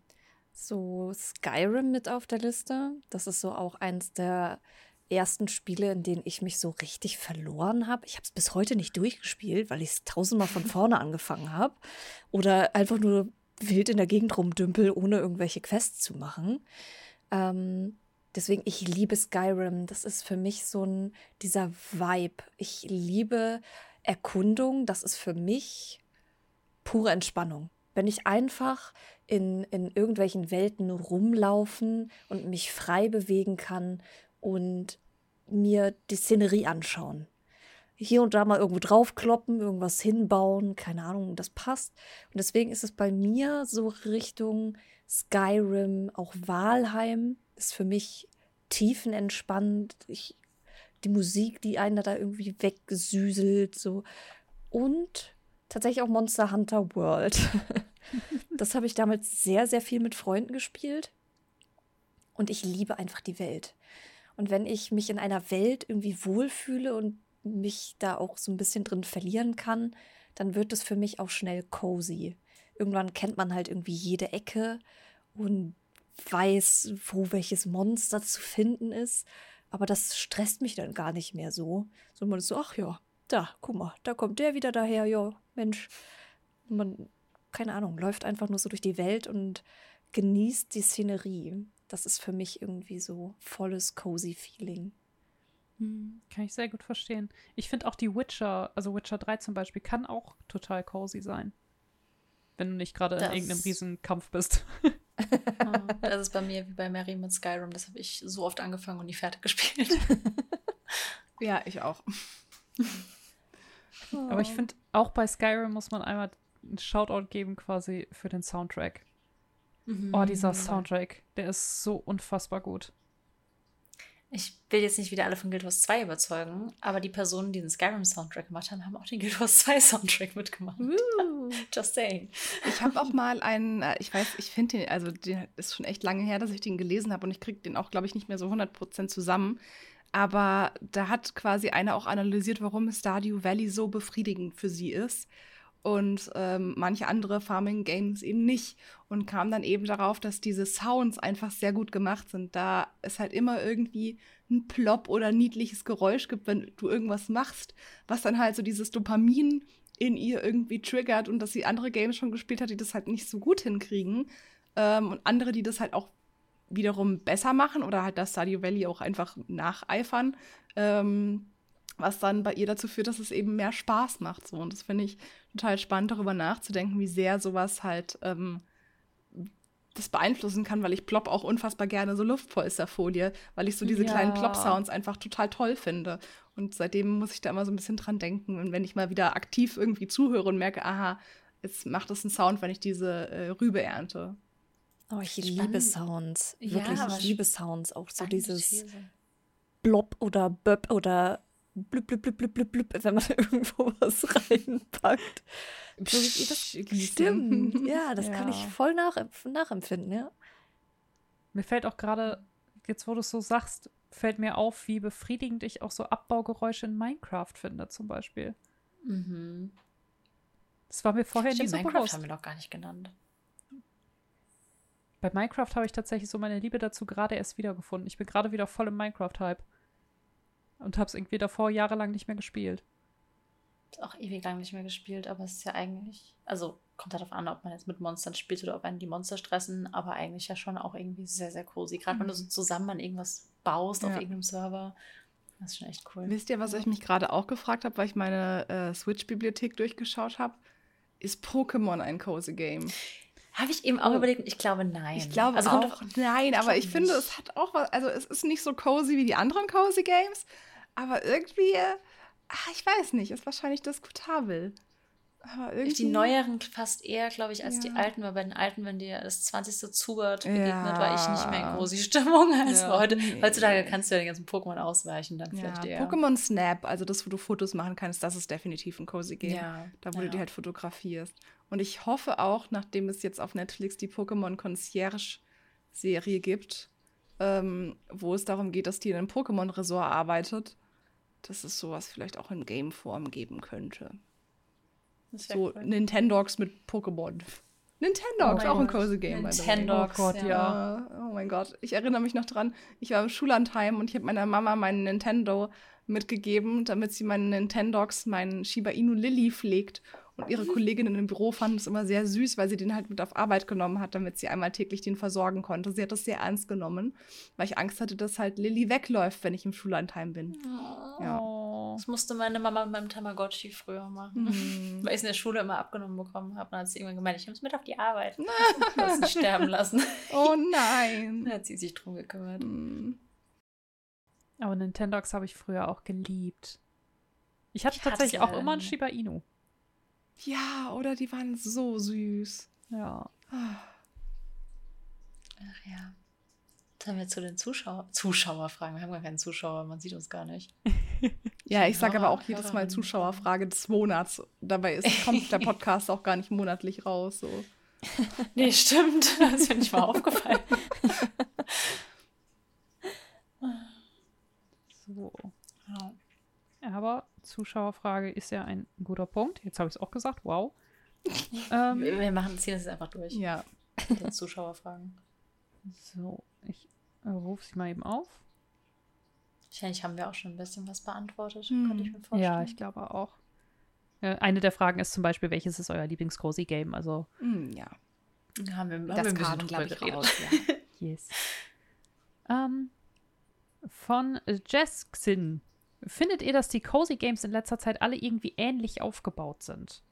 so Skyrim mit auf der Liste. Das ist so auch eins der ersten Spiele, in denen ich mich so richtig verloren habe. Ich habe es bis heute nicht durchgespielt, weil ich es tausendmal von vorne angefangen habe. Oder einfach nur wild in der Gegend rumdümpel, ohne irgendwelche Quests zu machen. Ähm, deswegen, ich liebe Skyrim. Das ist für mich so ein, dieser Vibe. Ich liebe Erkundung. Das ist für mich pure Entspannung. Wenn ich einfach in, in irgendwelchen Welten rumlaufen und mich frei bewegen kann und mir die Szenerie anschauen hier und da mal irgendwo draufkloppen, irgendwas hinbauen, keine Ahnung, das passt. Und deswegen ist es bei mir so Richtung Skyrim, auch Walheim ist für mich tiefenentspannt. Ich, die Musik, die einen da irgendwie weggesüßelt, so. Und tatsächlich auch Monster Hunter World. das habe ich damals sehr, sehr viel mit Freunden gespielt. Und ich liebe einfach die Welt. Und wenn ich mich in einer Welt irgendwie wohlfühle und mich da auch so ein bisschen drin verlieren kann, dann wird es für mich auch schnell cozy. Irgendwann kennt man halt irgendwie jede Ecke und weiß, wo welches Monster zu finden ist. Aber das stresst mich dann gar nicht mehr so. Sondern man ist so, ach ja, da, guck mal, da kommt der wieder daher, ja, Mensch. Man, keine Ahnung, läuft einfach nur so durch die Welt und genießt die Szenerie. Das ist für mich irgendwie so volles cozy Feeling. Hm, kann ich sehr gut verstehen. Ich finde auch die Witcher, also Witcher 3 zum Beispiel, kann auch total cozy sein. Wenn du nicht gerade in irgendeinem Riesenkampf bist. das ist bei mir wie bei Mary mit Skyrim. Das habe ich so oft angefangen und nie fertig gespielt. ja, ich auch. Aber ich finde, auch bei Skyrim muss man einmal einen Shoutout geben quasi für den Soundtrack. Mhm. Oh, dieser Soundtrack, der ist so unfassbar gut. Ich will jetzt nicht wieder alle von Guild Wars 2 überzeugen, aber die Personen, die den Skyrim-Soundtrack gemacht haben, haben auch den Guild Wars 2 Soundtrack mitgemacht. Uh. Just saying. Ich habe auch mal einen, äh, ich weiß, ich finde den, also der ist schon echt lange her, dass ich den gelesen habe und ich kriege den auch, glaube ich, nicht mehr so 100% zusammen. Aber da hat quasi einer auch analysiert, warum Stardew Valley so befriedigend für sie ist und ähm, manche andere Farming Games eben nicht und kam dann eben darauf, dass diese Sounds einfach sehr gut gemacht sind. Da es halt immer irgendwie ein Plop oder niedliches Geräusch gibt, wenn du irgendwas machst, was dann halt so dieses Dopamin in ihr irgendwie triggert und dass sie andere Games schon gespielt hat, die das halt nicht so gut hinkriegen ähm, und andere, die das halt auch wiederum besser machen oder halt das Stardew Valley auch einfach nacheifern. Ähm, was dann bei ihr dazu führt, dass es eben mehr Spaß macht. So. Und das finde ich total spannend, darüber nachzudenken, wie sehr sowas halt ähm, das beeinflussen kann, weil ich plopp auch unfassbar gerne so Luftpolsterfolie, weil ich so diese Ja. kleinen Plop-Sounds einfach total toll finde. Und seitdem muss ich da immer so ein bisschen dran denken. Und wenn ich mal wieder aktiv irgendwie zuhöre und merke, aha, jetzt macht es einen Sound, wenn ich diese äh, Rübe ernte. Oh, ich Spannend. liebe Sounds. Ja, Wirklich, aber ich liebe Sounds. Auch so dieses These. Blob oder Böb oder blub, blub, blub, blub, blub, blub, wenn man irgendwo was reinpackt. So, das stimmt. Ja, das kann ich Ja. voll nach, nachempfinden, ja. Mir fällt auch gerade, jetzt wo du es so sagst, fällt mir auf, wie befriedigend ich auch so Abbaugeräusche in Minecraft finde, zum Beispiel. Mhm. Das war mir vorher Stimmt, nie so Minecraft bewusst. haben wir noch gar nicht genannt. Bei Minecraft habe ich tatsächlich so meine Liebe dazu gerade erst wiedergefunden. Ich bin gerade wieder voll im Minecraft-Hype. Und habe es irgendwie davor jahrelang nicht mehr gespielt. Auch ewig lang nicht mehr gespielt, aber es ist ja eigentlich, also kommt darauf an, ob man jetzt mit Monstern spielt oder ob einen die Monster stressen, aber eigentlich ja schon auch irgendwie sehr, sehr cozy. Gerade wenn du so zusammen an irgendwas baust auf Ja. irgendeinem Server, das ist schon echt cool. Wisst ihr, was ich mich gerade auch gefragt habe, weil ich meine äh, Switch-Bibliothek durchgeschaut habe? Ist Pokémon ein cozy Game? Habe ich eben auch Oh. überlegt, ich glaube nein. Ich glaube also kommt auch auf- nein, aber ich glaub finde, nicht. es hat auch was, also es ist nicht so cozy wie die anderen cozy Games, aber irgendwie, ah, ich weiß nicht, ist wahrscheinlich diskutabel. Aber irgendwie. Die neueren fast eher, glaube ich, als die Ja. alten, weil bei den alten, wenn dir das 20. Zubert begegnet, Ja. war ich nicht mehr in große Stimmung als Ja. heute. Heutzutage kannst du ja den ganzen Pokémon ausweichen, dann vielleicht eher. Pokémon Snap, also das, wo du Fotos machen kannst, das ist definitiv ein cozy Game. Ja, Da, wo du die halt fotografierst. Und ich hoffe auch, nachdem es jetzt auf Netflix die Pokémon Concierge-Serie gibt, ähm, wo es darum geht, dass die in einem Pokémon-Resort arbeitet, dass es sowas vielleicht auch in Game-Form geben könnte. So cool. Nintendogs mit Pokémon. Nintendogs, Oh auch ein cozy Game. Nintendogs, Oh Gott, ja. ja. Ja, oh mein Gott. Ich erinnere mich noch dran, ich war im Schullandheim und ich habe meiner Mama meinen Nintendo mitgegeben, damit sie meinen Nintendogs, meinen Shiba Inu Lilly pflegt. Und ihre Kolleginnen im Büro fanden es immer sehr süß, weil sie den halt mit auf Arbeit genommen hat, damit sie einmal täglich den versorgen konnte. Sie hat das sehr ernst genommen, weil ich Angst hatte, dass halt Lilly wegläuft, wenn ich im Schullandheim bin. Ja. Oh. Das musste meine Mama mit meinem Tamagotchi früher machen. Mhm. Weil ich es in der Schule immer abgenommen bekommen habe. Dann hat sie irgendwann gemeint, ich nehme es mit auf die Arbeit. Es nicht sterben lassen. Oh nein. Dann hat sie sich drum gekümmert. Mhm. Aber Nintendogs habe ich früher auch geliebt. Ich hatte Ich hatte tatsächlich auch immer ein nie. Shiba Inu. Ja, oder die waren so süß. Ja. Ah. Ach ja. Jetzt haben wir zu den Zuschauer Zuschauerfragen. Wir haben gar keinen Zuschauer, man sieht uns gar nicht. Ja, ich sage aber auch jedes Mal. Zuschauerfrage des Monats. Dabei ist, kommt der Podcast auch gar nicht monatlich raus. So. Nee, stimmt. Das ist mir nicht mal aufgefallen. So. Ja. Aber Zuschauerfrage ist ja ein guter Punkt. Jetzt habe ich es auch gesagt. Wow. ähm, Wir wir machen, ziehen das jetzt einfach durch. Ja. Mit den Zuschauerfragen. so, ich äh, rufe sie mal eben auf. Wahrscheinlich haben wir auch schon ein bisschen was beantwortet, Hm. könnte ich mir vorstellen. Ja, ich glaube auch. Äh, eine der Fragen ist zum Beispiel, welches ist euer Lieblings-Cozy-Game? Also, Hm, ja. Haben wir, haben wir Das ein bisschen kam, glaube ich, raus. Ja. yes. ähm, von Jess Xin. Findet ihr, dass die Cozy Games in letzter Zeit alle irgendwie ähnlich aufgebaut sind?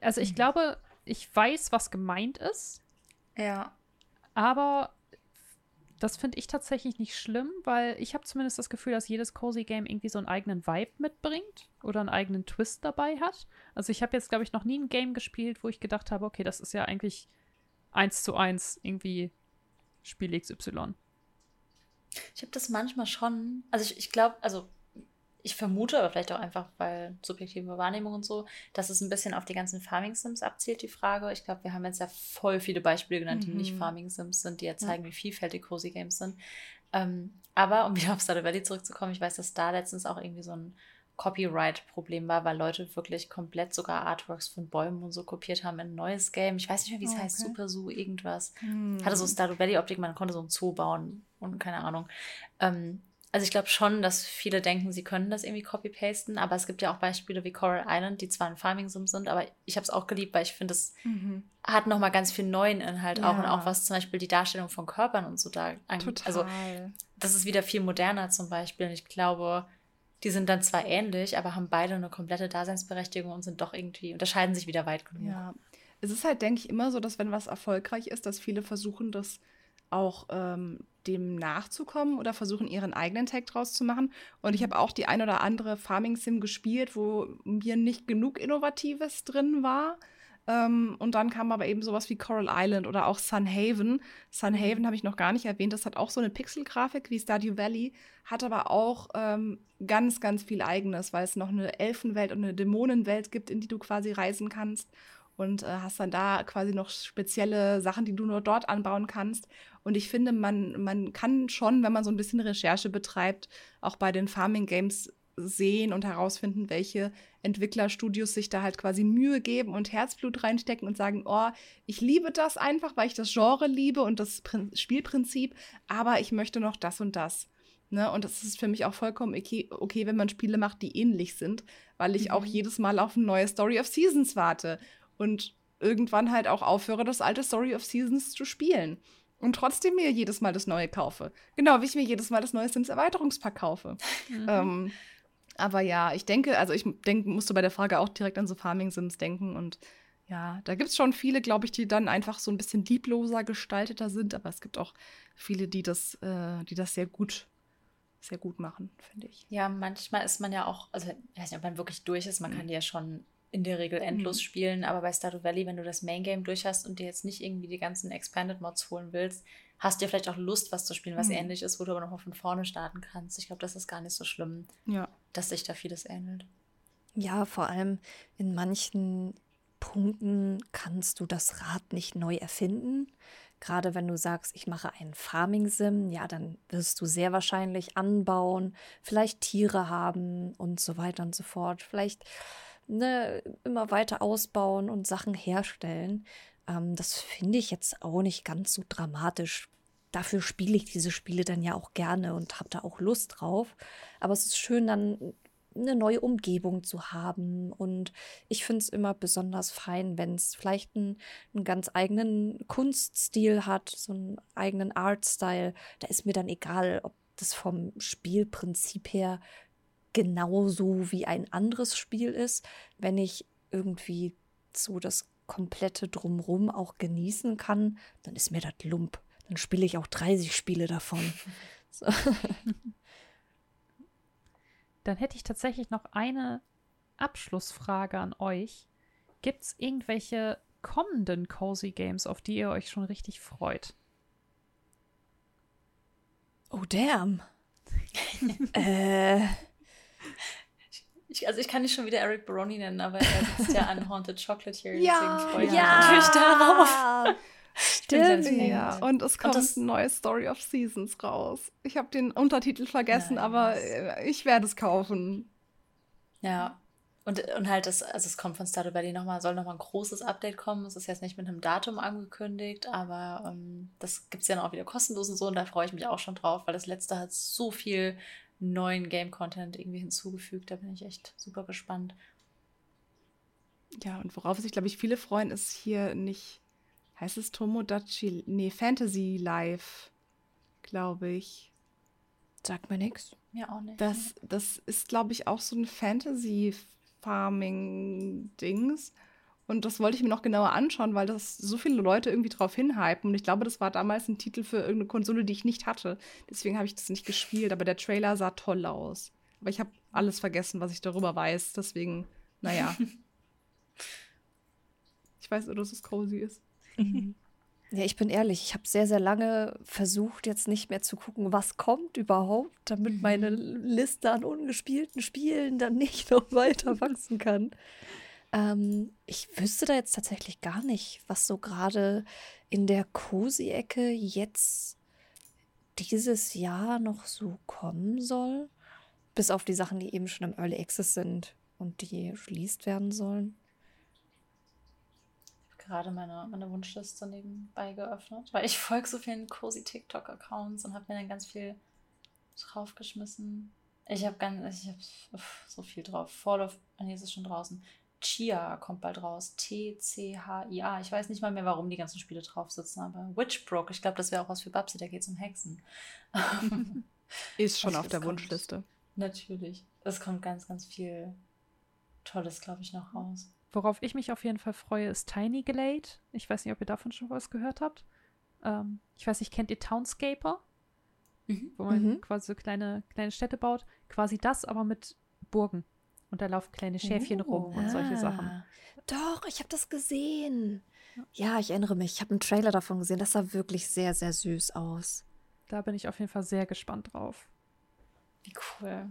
Also, ich glaube, ich weiß, was gemeint ist. Ja. Aber das finde ich tatsächlich nicht schlimm, weil ich habe zumindest das Gefühl, dass jedes Cozy Game irgendwie so einen eigenen Vibe mitbringt oder einen eigenen Twist dabei hat. Also ich habe jetzt, glaube ich, noch nie ein Game gespielt, wo ich gedacht habe, okay, das ist ja eigentlich eins zu eins irgendwie Spiel XY. Ich habe das manchmal schon. Also ich, ich glaube, also ich vermute, aber vielleicht auch einfach, weil subjektive Wahrnehmung und so, dass es ein bisschen auf die ganzen Farming-Sims abzielt, die Frage. Ich glaube, wir haben jetzt ja voll viele Beispiele genannt, die Mhm. nicht Farming-Sims sind, die ja zeigen, wie vielfältig Cozy Games sind. Ähm, aber um wieder auf Stardew Valley zurückzukommen, ich weiß, dass da letztens auch irgendwie so ein Copyright-Problem war, weil Leute wirklich komplett sogar Artworks von Bäumen und so kopiert haben in ein neues Game. Ich weiß nicht mehr, wie es Oh, heißt, okay. Super Zoo, irgendwas Hm. hatte so Stardew Valley Optik, man konnte so ein Zoo bauen und keine Ahnung. Ähm, Also ich glaube schon, dass viele denken, sie können das irgendwie copy-pasten, aber es gibt ja auch Beispiele wie Coral Island, die zwar ein Farming-Sim sind, aber ich habe es auch geliebt, weil ich finde, es mhm. hat nochmal ganz viel neuen Inhalt ja. auch und auch was zum Beispiel die Darstellung von Körpern und so da angeht. Also das ist wieder viel moderner zum Beispiel und ich glaube, die sind dann zwar ähnlich, aber haben beide eine komplette Daseinsberechtigung und sind doch irgendwie, unterscheiden sich wieder weit genug. Ja. Es ist halt, denke ich, immer so, dass wenn was erfolgreich ist, dass viele versuchen, das auch ähm, dem nachzukommen oder versuchen, ihren eigenen Tag draus zu machen. Und ich habe auch die ein oder andere Farming-Sim gespielt, wo mir nicht genug Innovatives drin war. Ähm, und dann kam aber eben sowas wie Coral Island oder auch Sunhaven. Sunhaven habe ich noch gar nicht erwähnt. Das hat auch so eine Pixelgrafik wie Stardew Valley, hat aber auch ähm, ganz, ganz viel Eigenes, weil es noch eine Elfenwelt und eine Dämonenwelt gibt, in die du quasi reisen kannst und äh, hast dann da quasi noch spezielle Sachen, die du nur dort anbauen kannst. Und ich finde, man, man kann schon, wenn man so ein bisschen Recherche betreibt, auch bei den Farming Games sehen und herausfinden, welche Entwicklerstudios sich da halt quasi Mühe geben und Herzblut reinstecken und sagen, oh, ich liebe das einfach, weil ich das Genre liebe und das Prin Spielprinzip, aber ich möchte noch das und das. Ne? Und das ist für mich auch vollkommen okay, okay, wenn man Spiele macht, die ähnlich sind, weil ich mhm. auch jedes Mal auf eine neue Story of Seasons warte und irgendwann halt auch aufhöre, das alte Story of Seasons zu spielen. Und trotzdem mir jedes Mal das Neue kaufe. Genau, wie ich mir jedes Mal das neue Sims Erweiterungspack kaufe. Mhm. Ähm, aber ja, ich denke, also ich denk, musste bei der Frage auch direkt an so Farming Sims denken und ja, da gibt es schon viele, glaube ich, die dann einfach so ein bisschen liebloser gestalteter sind, aber es gibt auch viele, die das, äh, die das sehr gut, sehr gut machen, finde ich. Ja, manchmal ist man ja auch, also ich weiß nicht, ob man wirklich durch ist, man mhm. kann ja schon in der Regel endlos mhm. spielen, aber bei Stardew Valley, wenn du das Main Game durch hast und dir jetzt nicht irgendwie die ganzen Expanded Mods holen willst, hast du ja vielleicht auch Lust, was zu spielen, was mhm. ähnlich ist, wo du aber nochmal von vorne starten kannst. Ich glaube, das ist gar nicht so schlimm, ja. Dass sich da vieles ähnelt. Ja, vor allem in manchen Punkten kannst du das Rad nicht neu erfinden. Gerade wenn du sagst, ich mache einen Farming-Sim, ja, dann wirst du sehr wahrscheinlich anbauen, vielleicht Tiere haben und so weiter und so fort. Vielleicht ne, immer weiter ausbauen und Sachen herstellen. Ähm, das finde ich jetzt auch nicht ganz so dramatisch. Dafür spiele ich diese Spiele dann ja auch gerne und habe da auch Lust drauf. Aber es ist schön, dann eine neue Umgebung zu haben. Und ich finde es immer besonders fein, wenn es vielleicht einen, einen, ganz eigenen Kunststil hat, so einen eigenen Artstyle. Da ist mir dann egal, ob das vom Spielprinzip her genauso wie ein anderes Spiel ist, wenn ich irgendwie so das komplette Drumrum auch genießen kann, dann ist mir das Lump. Dann spiele ich auch 30 Spiele davon. So. Dann hätte ich tatsächlich noch eine Abschlussfrage an euch. Gibt es irgendwelche kommenden Cozy Games, auf die ihr euch schon richtig freut? Oh, damn. äh. Ich, also ich kann nicht schon wieder Eric Baroni nennen, aber er sitzt ja an Haunted Chocolate hier, ja, deswegen freue ich mich natürlich darauf. Stimmt. Ja, und es kommt und eine neue Story of Seasons raus. Ich habe den Untertitel vergessen, nice. aber äh, ich werde es kaufen. Ja. Und, und halt, das, also es kommt von Stardew Valley nochmal, soll nochmal ein großes Update kommen. Es ist jetzt nicht mit einem Datum angekündigt, aber ähm, das gibt es ja noch wieder kostenlos und so und da freue ich mich auch schon drauf, weil das letzte hat so viel neuen Game-Content irgendwie hinzugefügt. Da bin ich echt super gespannt. Ja, und worauf sich, glaube ich, viele freuen, ist hier nicht, heißt es Tomodachi, nee, Fantasy Life, glaube ich. Sagt mir nichts. Ja, auch nicht. Das, das ist, glaube ich, auch so ein Fantasy-Farming-Dings. Und das wollte ich mir noch genauer anschauen, weil das so viele Leute irgendwie drauf hinhypen. Und ich glaube, das war damals ein Titel für irgendeine Konsole, die ich nicht hatte. Deswegen habe ich das nicht gespielt. Aber der Trailer sah toll aus. Aber ich habe alles vergessen, was ich darüber weiß. Deswegen, naja. ich weiß nur, dass es cozy ist. Ja, ich bin ehrlich, ich habe sehr, sehr lange versucht, jetzt nicht mehr zu gucken, was kommt überhaupt, damit meine Liste an ungespielten Spielen dann nicht noch weiter wachsen kann. Ähm, ich wüsste da jetzt tatsächlich gar nicht, was so gerade in der Cosi-Ecke jetzt dieses Jahr noch so kommen soll. Bis auf die Sachen, die eben schon im Early Access sind und die released werden sollen. Gerade meine, meine Wunschliste nebenbei geöffnet, weil ich folge so vielen Cosi TikTok-Accounts und habe mir dann ganz viel draufgeschmissen. Ich habe ganz, ich habe so viel drauf. Fall of, ah, nee, ist es schon draußen. Chia kommt bald raus. T-C-H-I-A. Ich weiß nicht mal mehr, warum die ganzen Spiele drauf sitzen, aber Witchbrook, ich glaube, das wäre auch was für Babsi, da geht es um Hexen. Ist schon auf der kommt, Wunschliste. Natürlich. Es kommt ganz, ganz viel Tolles, glaube ich, noch raus. Worauf ich mich auf jeden Fall freue, ist Tiny Glade. Ich weiß nicht, ob ihr davon schon was gehört habt. Ähm, ich weiß nicht, kennt ihr Townscaper? Mhm. Wo man mhm. quasi so kleine, kleine Städte baut. Quasi das, aber mit Burgen. Und da laufen kleine Schäfchen oh, rum und solche Sachen. Ah. Doch, ich habe das gesehen. Ja, ich erinnere mich. Ich habe einen Trailer davon gesehen. Das sah wirklich sehr, sehr süß aus. Da bin ich auf jeden Fall sehr gespannt drauf. Wie cool.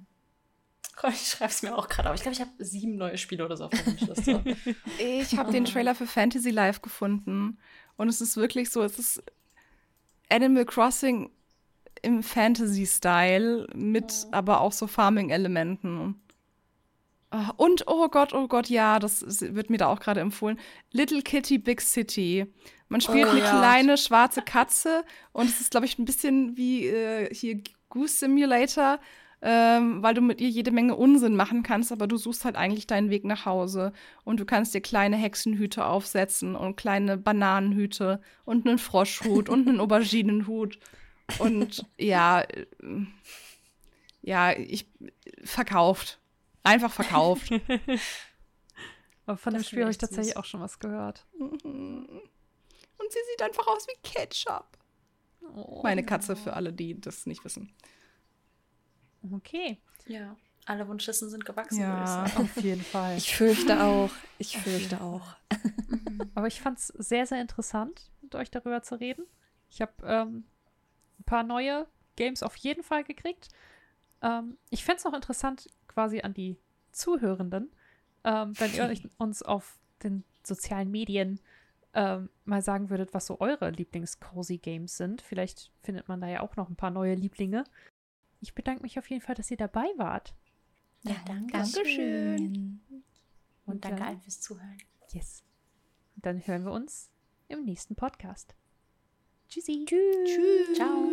Ich schreibe es mir auch gerade auf. Ich glaube, ich habe sieben neue Spiele oder so auf der Wunschliste. ich habe den Trailer für Fantasy Life gefunden. Und es ist wirklich so, es ist Animal Crossing im Fantasy-Style mit oh. aber auch so Farming-Elementen. Ah, und, oh Gott, oh Gott, ja, das wird mir da auch gerade empfohlen. Little Kitty, Big City. Man spielt oh, eine ja. kleine schwarze Katze und es ist, glaube ich, ein bisschen wie äh, hier Goose Simulator, ähm, weil du mit ihr jede Menge Unsinn machen kannst, aber du suchst halt eigentlich deinen Weg nach Hause und du kannst dir kleine Hexenhüte aufsetzen und kleine Bananenhüte und einen Froschhut und einen Auberginenhut. Und ja, ja, ich verkauft. Einfach verkauft. Aber von das dem Spiel habe ich tatsächlich süß. auch schon was gehört. Mhm. Und sie sieht einfach aus wie Ketchup. Oh, Meine Katze für alle, die das nicht wissen. Okay. Ja, alle Wunschlisten sind gewachsen. Ja, auf jeden Fall. Ich fürchte auch. Ich fürchte auch. Aber ich fand es sehr, sehr interessant, mit euch darüber zu reden. Ich habe ähm, ein paar neue Games auf jeden Fall gekriegt. Ähm, ich fände es auch interessant, quasi an die Zuhörenden, ähm, wenn ihr uns auf den sozialen Medien ähm, mal sagen würdet, was so eure Lieblings-Cozy-Games sind. Vielleicht findet man da ja auch noch ein paar neue Lieblinge. Ich bedanke mich auf jeden Fall, dass ihr dabei wart. Ja, danke. Dankeschön. Und, Und danke allen fürs Zuhören. Yes. Und dann hören wir uns im nächsten Podcast. Tschüssi. Tschüss. Tschüss. Ciao.